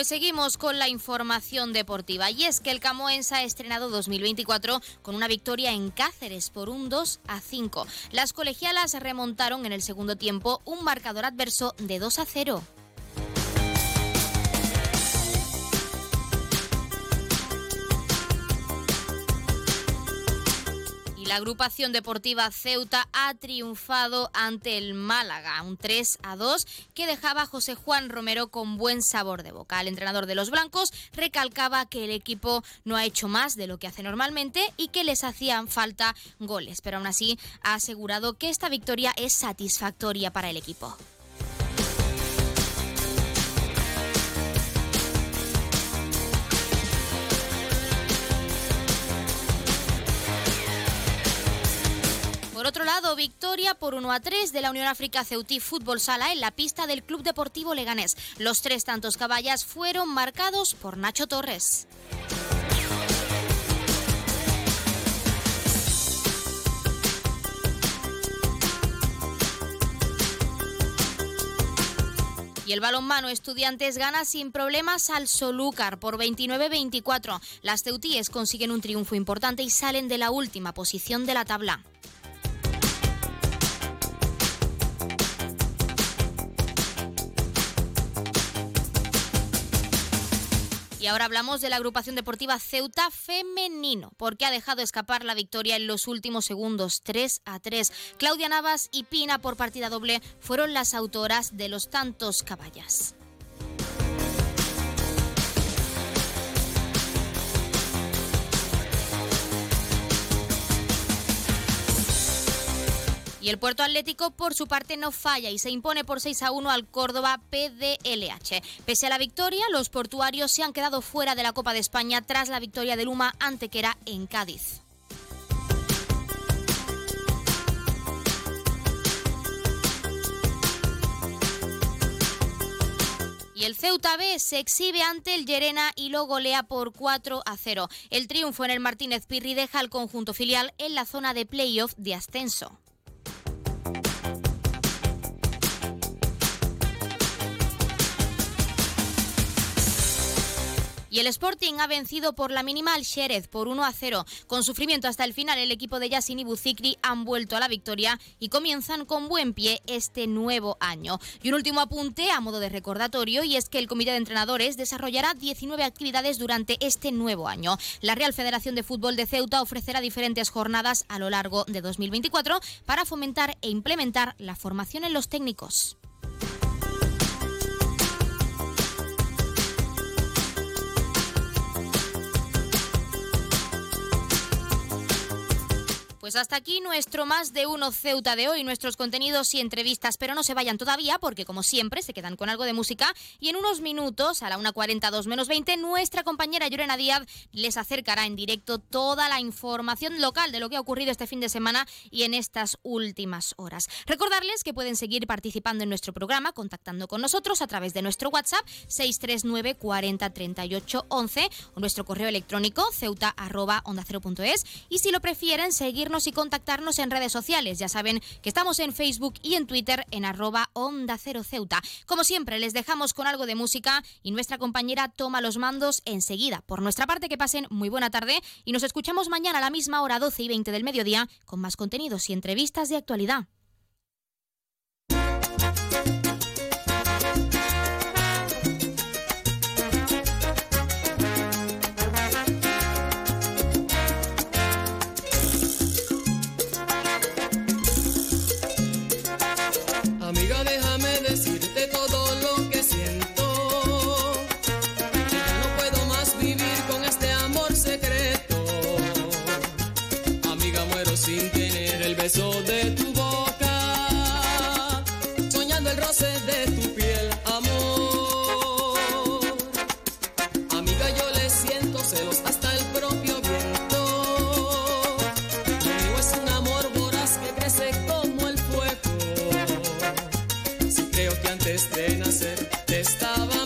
Pues seguimos con la información deportiva y es que el Camoense ha estrenado 2024 con una victoria en Cáceres por un 2 a 5. Las colegialas remontaron en el segundo tiempo un marcador adverso de 2 a 0. La agrupación deportiva Ceuta ha triunfado ante el Málaga, un 3 a 2 que dejaba a José Juan Romero con buen sabor de boca. El entrenador de los blancos recalcaba que el equipo no ha hecho más de lo que hace normalmente y que les hacían falta goles, pero aún así ha asegurado que esta victoria es satisfactoria para el equipo. Sido victoria por 1 a 3 de la Unión África Ceutí Fútbol Sala en la pista del Club Deportivo Leganés. Los tres tantos caballas fueron marcados por Nacho Torres. Y el balonmano Estudiantes gana sin problemas al Solúcar por 29-24. Las ceutíes consiguen un triunfo importante y salen de la última posición de la tabla. Y ahora hablamos de la agrupación deportiva Ceuta Femenino, porque ha dejado escapar la victoria en los últimos segundos, 3 a 3. Claudia Navas y Pina por partida doble fueron las autoras de los tantos caballas. Y el Puerto Atlético, por su parte, no falla y se impone por 6 a 1 al Córdoba PDLH. Pese a la victoria, los portuarios se han quedado fuera de la Copa de España tras la victoria de Luma ante Quera en Cádiz. Y el Ceuta B se exhibe ante el Llerena y lo golea por 4 a 0. El triunfo en el Martínez Pirri deja al conjunto filial en la zona de playoff de ascenso. Y el Sporting ha vencido por la mínima al por 1 a 0. Con sufrimiento hasta el final, el equipo de Yassin y Buzikri han vuelto a la victoria y comienzan con buen pie este nuevo año. Y un último apunte a modo de recordatorio y es que el Comité de Entrenadores desarrollará 19 actividades durante este nuevo año. La Real Federación de Fútbol de Ceuta ofrecerá diferentes jornadas a lo largo de 2024 para fomentar e implementar la formación en los técnicos. Pues hasta aquí nuestro más de uno Ceuta de hoy, nuestros contenidos y entrevistas, pero no se vayan todavía porque como siempre se quedan con algo de música. Y en unos minutos, a la 1.42 menos 20, nuestra compañera Llorena Díaz les acercará en directo toda la información local de lo que ha ocurrido este fin de semana y en estas últimas horas. Recordarles que pueden seguir participando en nuestro programa contactando con nosotros a través de nuestro WhatsApp 639 40 38 11 o nuestro correo electrónico ceuta arroba onda y si lo prefieren seguir y contactarnos en redes sociales. Ya saben que estamos en Facebook y en Twitter en arroba Onda Cero Ceuta. Como siempre, les dejamos con algo de música y nuestra compañera toma los mandos enseguida. Por nuestra parte, que pasen muy buena tarde y nos escuchamos mañana a la misma hora 12 y 20 del mediodía con más contenidos y entrevistas de actualidad. nacer, te estaba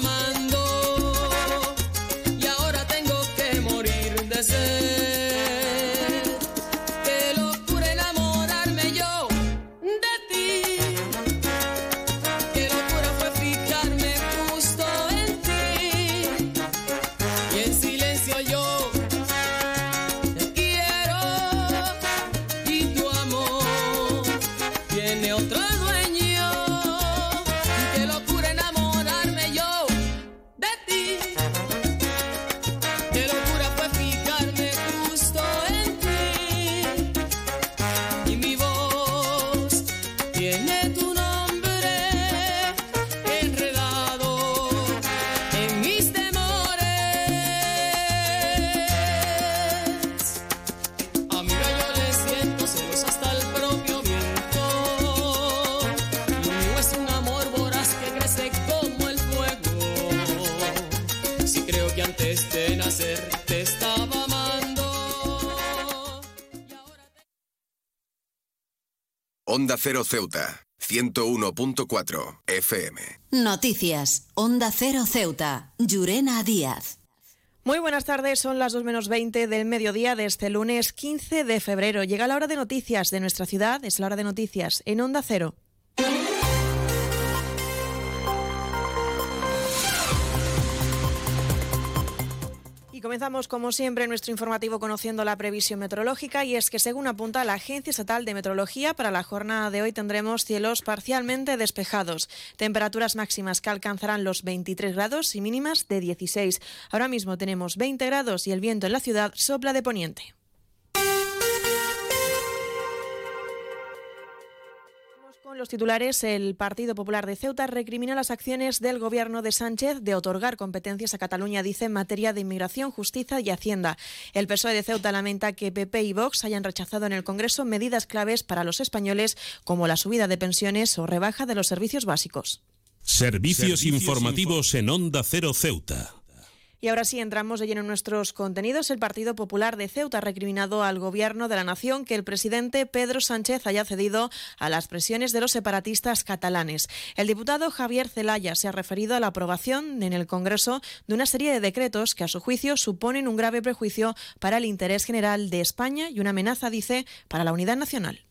Cero Ceuta, 101.4 FM. Noticias. Onda Cero Ceuta. Llurena Díaz. Muy buenas tardes, son las 2 menos 20 del mediodía de este lunes 15 de febrero. Llega la hora de noticias de nuestra ciudad, es la hora de noticias en Onda Cero. Comenzamos, como siempre, nuestro informativo conociendo la previsión meteorológica y es que, según apunta la Agencia Estatal de Meteorología, para la jornada de hoy tendremos cielos parcialmente despejados, temperaturas máximas que alcanzarán los 23 grados y mínimas de 16. Ahora mismo tenemos 20 grados y el viento en la ciudad sopla de poniente. Con los titulares, el Partido Popular de Ceuta recrimina las acciones del gobierno de Sánchez de otorgar competencias a Cataluña, dice, en materia de inmigración, justicia y hacienda. El PSOE de Ceuta lamenta que PP y Vox hayan rechazado en el Congreso medidas claves para los españoles, como la subida de pensiones o rebaja de los servicios básicos. Servicios, informativos en Onda Cero Ceuta. Y ahora sí entramos de lleno en nuestros contenidos. El Partido Popular de Ceuta ha recriminado al Gobierno de la Nación que el presidente Pedro Sánchez haya cedido a las presiones de los separatistas catalanes. El diputado Javier Zelaya se ha referido a la aprobación en el Congreso de una serie de decretos que, a su juicio, suponen un grave prejuicio para el interés general de España y una amenaza, dice, para la unidad nacional.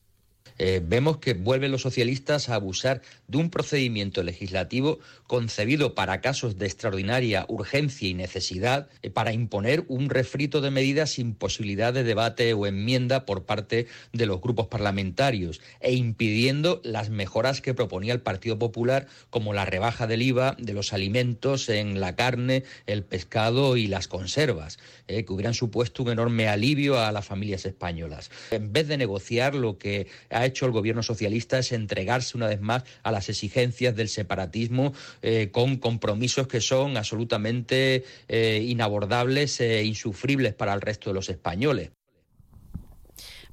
Eh, vemos que vuelven los socialistas a abusar de un procedimiento legislativo concebido para casos de extraordinaria urgencia y necesidad eh, para imponer un refrito de medidas sin posibilidad de debate o enmienda por parte de los grupos parlamentarios e impidiendo las mejoras que proponía el Partido Popular como la rebaja del IVA de los alimentos en la carne, el pescado y las conservas, eh, que hubieran supuesto un enorme alivio a las familias españolas. En vez de negociar lo que ha hecho el gobierno socialista es entregarse una vez más a las exigencias del separatismo eh, con compromisos que son absolutamente eh, inabordables e insufribles para el resto de los españoles.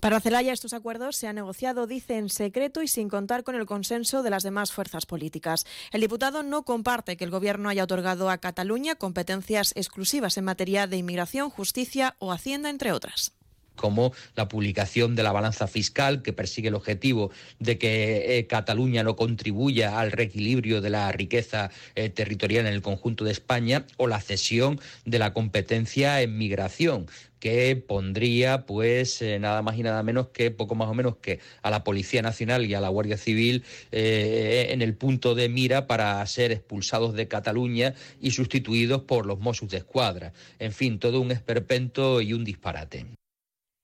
Para Celaya estos acuerdos se han negociado, dice, en secreto y sin contar con el consenso de las demás fuerzas políticas. El diputado no comparte que el Gobierno haya otorgado a Cataluña competencias exclusivas en materia de inmigración, justicia o hacienda, entre otras como la publicación de la balanza fiscal que persigue el objetivo de que eh, Cataluña no contribuya al reequilibrio de la riqueza eh, territorial en el conjunto de España o la cesión de la competencia en migración que pondría pues eh, nada más y nada menos que poco más o menos que a la Policía Nacional y a la Guardia Civil en el punto de mira para ser expulsados de Cataluña y sustituidos por los Mossos de Escuadra. En fin, todo un esperpento y un disparate.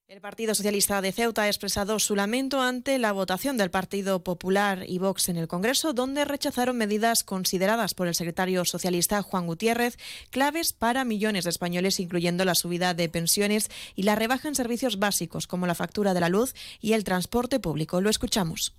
El Partido Socialista de Ceuta ha expresado su lamento ante la votación del Partido Popular y Vox en el Congreso, donde rechazaron medidas consideradas por el secretario socialista Juan Gutiérrez claves para millones de españoles, incluyendo la subida de pensiones y la rebaja en servicios básicos como la factura de la luz y el transporte público. Lo escuchamos.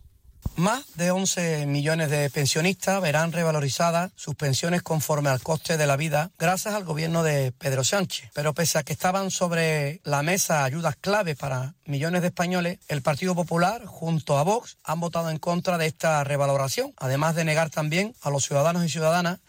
Más de 11 millones de pensionistas verán revalorizadas sus pensiones conforme al coste de la vida gracias al gobierno de Pedro Sánchez. Pero pese a que estaban sobre la mesa ayudas clave para millones de españoles, el Partido Popular junto a Vox han votado en contra de esta revaloración, además de negar también a los ciudadanos y ciudadanas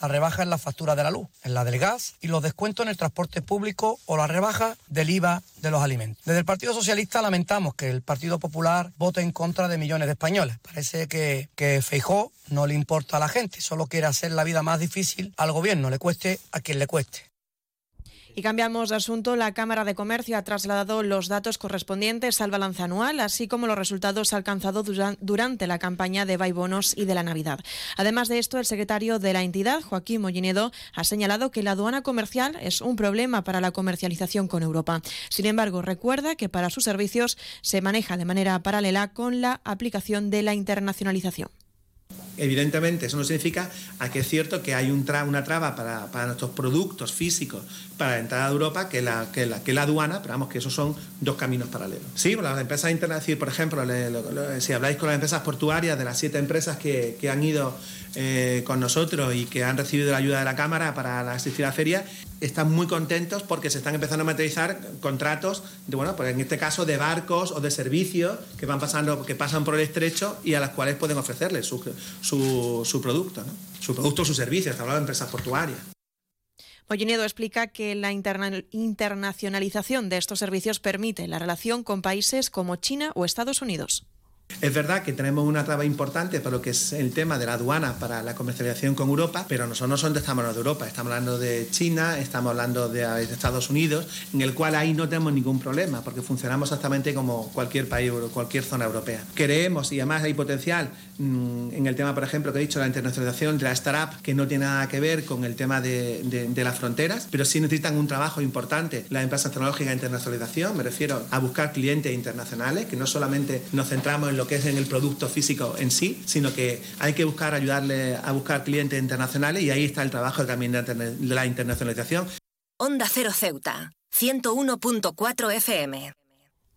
la rebaja en la factura de la luz, en la del gas y los descuentos en el transporte público o la rebaja del IVA de los alimentos. Desde el Partido Socialista lamentamos que el Partido Popular vote en contra de millones de españoles. Parece que, que Feijó no le importa a la gente, solo quiere hacer la vida más difícil al gobierno, le cueste a quien le cueste. Y cambiamos de asunto. La Cámara de Comercio ha trasladado los datos correspondientes al balance anual, así como los resultados alcanzados durante la campaña de Bonos y de la Navidad. Además de esto, el secretario de la entidad, Joaquín Mollinedo, ha señalado que la aduana comercial es un problema para la comercialización con Europa. Sin embargo, recuerda que para sus servicios se maneja de manera paralela con la aplicación de la internacionalización. Evidentemente, eso no significa a que es cierto que hay un una traba para, nuestros productos físicos para la entrada a Europa que la, que la, que la aduana, pero vamos, que esos son dos caminos paralelos. Sí, las empresas internacionales, por ejemplo, si habláis con las empresas portuarias, de las siete empresas que, que han ido eh, con nosotros y que han recibido la ayuda de la Cámara para asistir a la feria, están muy contentos porque se están empezando a materializar contratos, de, bueno, pues en este caso de barcos o de servicios que van pasando, que pasan por el estrecho y a las cuales pueden ofrecerles su, producto, su producto o su servicio, está hablando de empresas portuarias. Mollinedo explica que la internacionalización de estos servicios permite la relación con países como China o Estados Unidos. Es verdad que tenemos una traba importante para lo que es el tema de la aduana para la comercialización con Europa, pero nosotros no solamente estamos hablando de Europa, estamos hablando de China, estamos hablando de Estados Unidos, en el cual ahí no tenemos ningún problema, porque funcionamos exactamente como cualquier país, cualquier zona europea. Creemos, y además hay potencial mm, en el tema, por ejemplo, que he dicho, la internacionalización de la startup, que no tiene nada que ver con el tema de, de las fronteras, pero sí necesitan un trabajo importante las empresas tecnológicas de internacionalización, me refiero a buscar clientes internacionales, que no solamente nos centramos en lo que es en el producto físico en sí, sino que hay que buscar ayudarle a buscar clientes internacionales y ahí está el trabajo también de la internacionalización. Onda Cero Ceuta, 101.4 FM.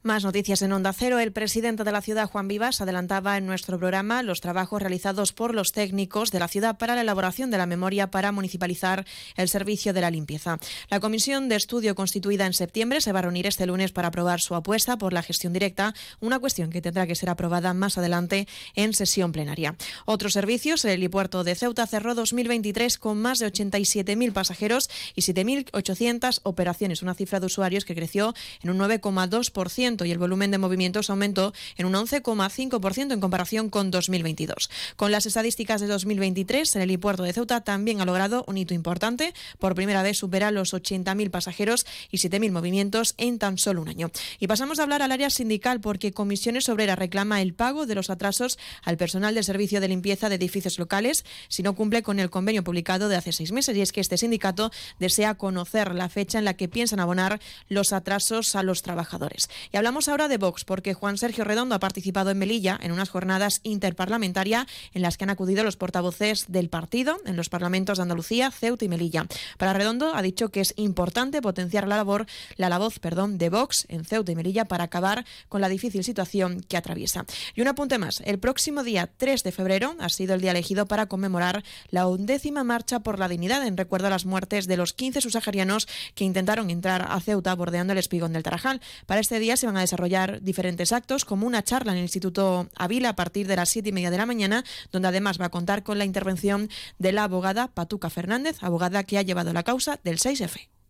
Más noticias en Onda Cero. El presidente de la ciudad, Juan Vivas, adelantaba en nuestro programa los trabajos realizados por los técnicos de la ciudad para la elaboración de la memoria para municipalizar el servicio de la limpieza. La comisión de estudio constituida en septiembre se va a reunir este lunes para aprobar su apuesta por la gestión directa, una cuestión que tendrá que ser aprobada más adelante en sesión plenaria. Otros servicios, el helipuerto de Ceuta cerró 2023 con más de 87.000 pasajeros y 7.800 operaciones, una cifra de usuarios que creció en un 9,2% y el volumen de movimientos aumentó en un 11,5% en comparación con 2022. Con las estadísticas de 2023, el helipuerto de Ceuta también ha logrado un hito importante. Por primera vez supera los 80.000 pasajeros y 7.000 movimientos en tan solo un año. Y pasamos a hablar al área sindical porque Comisiones Obreras reclama el pago de los atrasos al personal del servicio de limpieza de edificios locales si no cumple con el convenio publicado de hace seis meses. Y es que este sindicato desea conocer la fecha en la que piensan abonar los atrasos a los trabajadores. Hablamos ahora de Vox, porque Juan Sergio Redondo ha participado en Melilla en unas jornadas interparlamentarias en las que han acudido los portavoces del partido en los parlamentos de Andalucía, Ceuta y Melilla. Para Redondo ha dicho que es importante potenciar la labor, la, la voz perdón, de Vox en Ceuta y Melilla para acabar con la difícil situación que atraviesa. Y un apunte más, el próximo día 3 de febrero ha sido el día elegido para conmemorar la undécima marcha por la dignidad en recuerdo a las muertes de los 15 subsaharianos que intentaron entrar a Ceuta bordeando el espigón del Tarajal. Para este día se van a desarrollar diferentes actos, como una charla en el Instituto Avila a partir de las siete y media de la mañana, donde además va a contar con la intervención de la abogada Patuca Fernández, abogada que ha llevado la causa del 6F.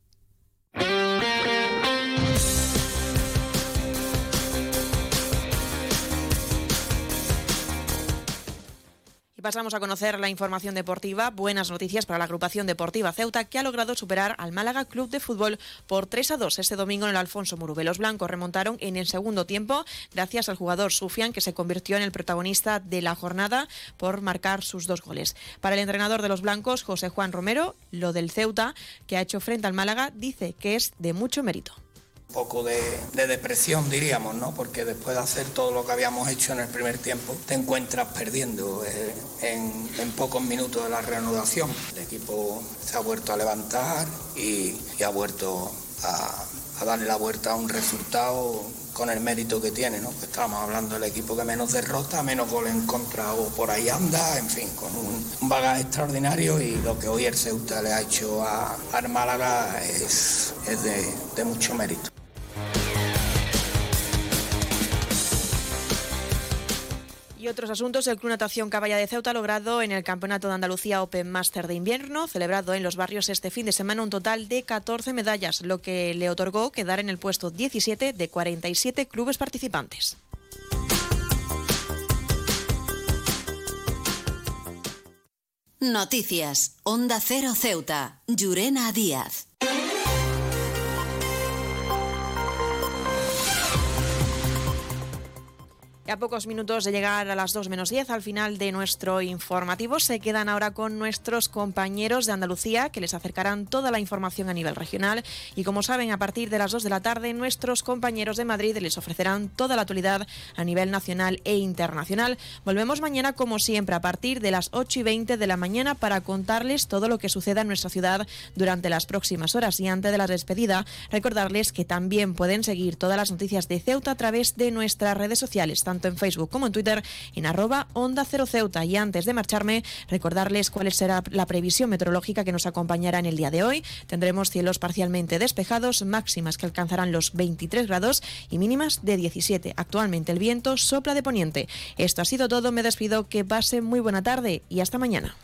Pasamos a conocer la información deportiva. Buenas noticias para la agrupación deportiva Ceuta, que ha logrado superar al Málaga Club de Fútbol por 3 a 2 este domingo en el Alfonso Murube. Los blancos remontaron en el segundo tiempo gracias al jugador Sufian, que se convirtió en el protagonista de la jornada por marcar sus dos goles. Para el entrenador de los blancos, José Juan Romero, lo del Ceuta, que ha hecho frente al Málaga, dice que es de mucho mérito poco de, depresión, diríamos, ¿no? Porque después de hacer todo lo que habíamos hecho en el primer tiempo, te encuentras perdiendo eh, en, pocos minutos de la reanudación. El equipo se ha vuelto a levantar y, ha vuelto a, darle la vuelta a un resultado con el mérito que tiene, ¿no? Pues estábamos hablando del equipo que menos derrota, menos goles en contra o por ahí anda, en fin, con un, bagaje extraordinario y lo que hoy el Ceuta le ha hecho a, al Málaga es, de mucho mérito. Y otros asuntos, el Club Natación Caballa de Ceuta ha logrado en el Campeonato de Andalucía Open Master de invierno, celebrado en los barrios este fin de semana, un total de 14 medallas, lo que le otorgó quedar en el puesto 17 de 47 clubes participantes. Noticias. Onda Cero Ceuta. Llurena Díaz. A pocos minutos de llegar a las 2 menos 10 al final de nuestro informativo, se quedan ahora con nuestros compañeros de Andalucía que les acercarán toda la información a nivel regional y como saben a partir de las 2 de la tarde nuestros compañeros de Madrid les ofrecerán toda la actualidad a nivel nacional e internacional. Volvemos mañana como siempre a partir de las 8 y 20 de la mañana para contarles todo lo que suceda en nuestra ciudad durante las próximas horas y antes de la despedida recordarles que también pueden seguir todas las noticias de Ceuta a través de nuestras redes sociales, en Facebook como en Twitter, en Onda Cero Ceuta. Y antes de marcharme, recordarles cuál será la previsión meteorológica que nos acompañará en el día de hoy. Tendremos cielos parcialmente despejados, máximas que alcanzarán los 23 grados y mínimas de 17. Actualmente el viento sopla de poniente. Esto ha sido todo, me despido, que pase muy buena tarde y hasta mañana.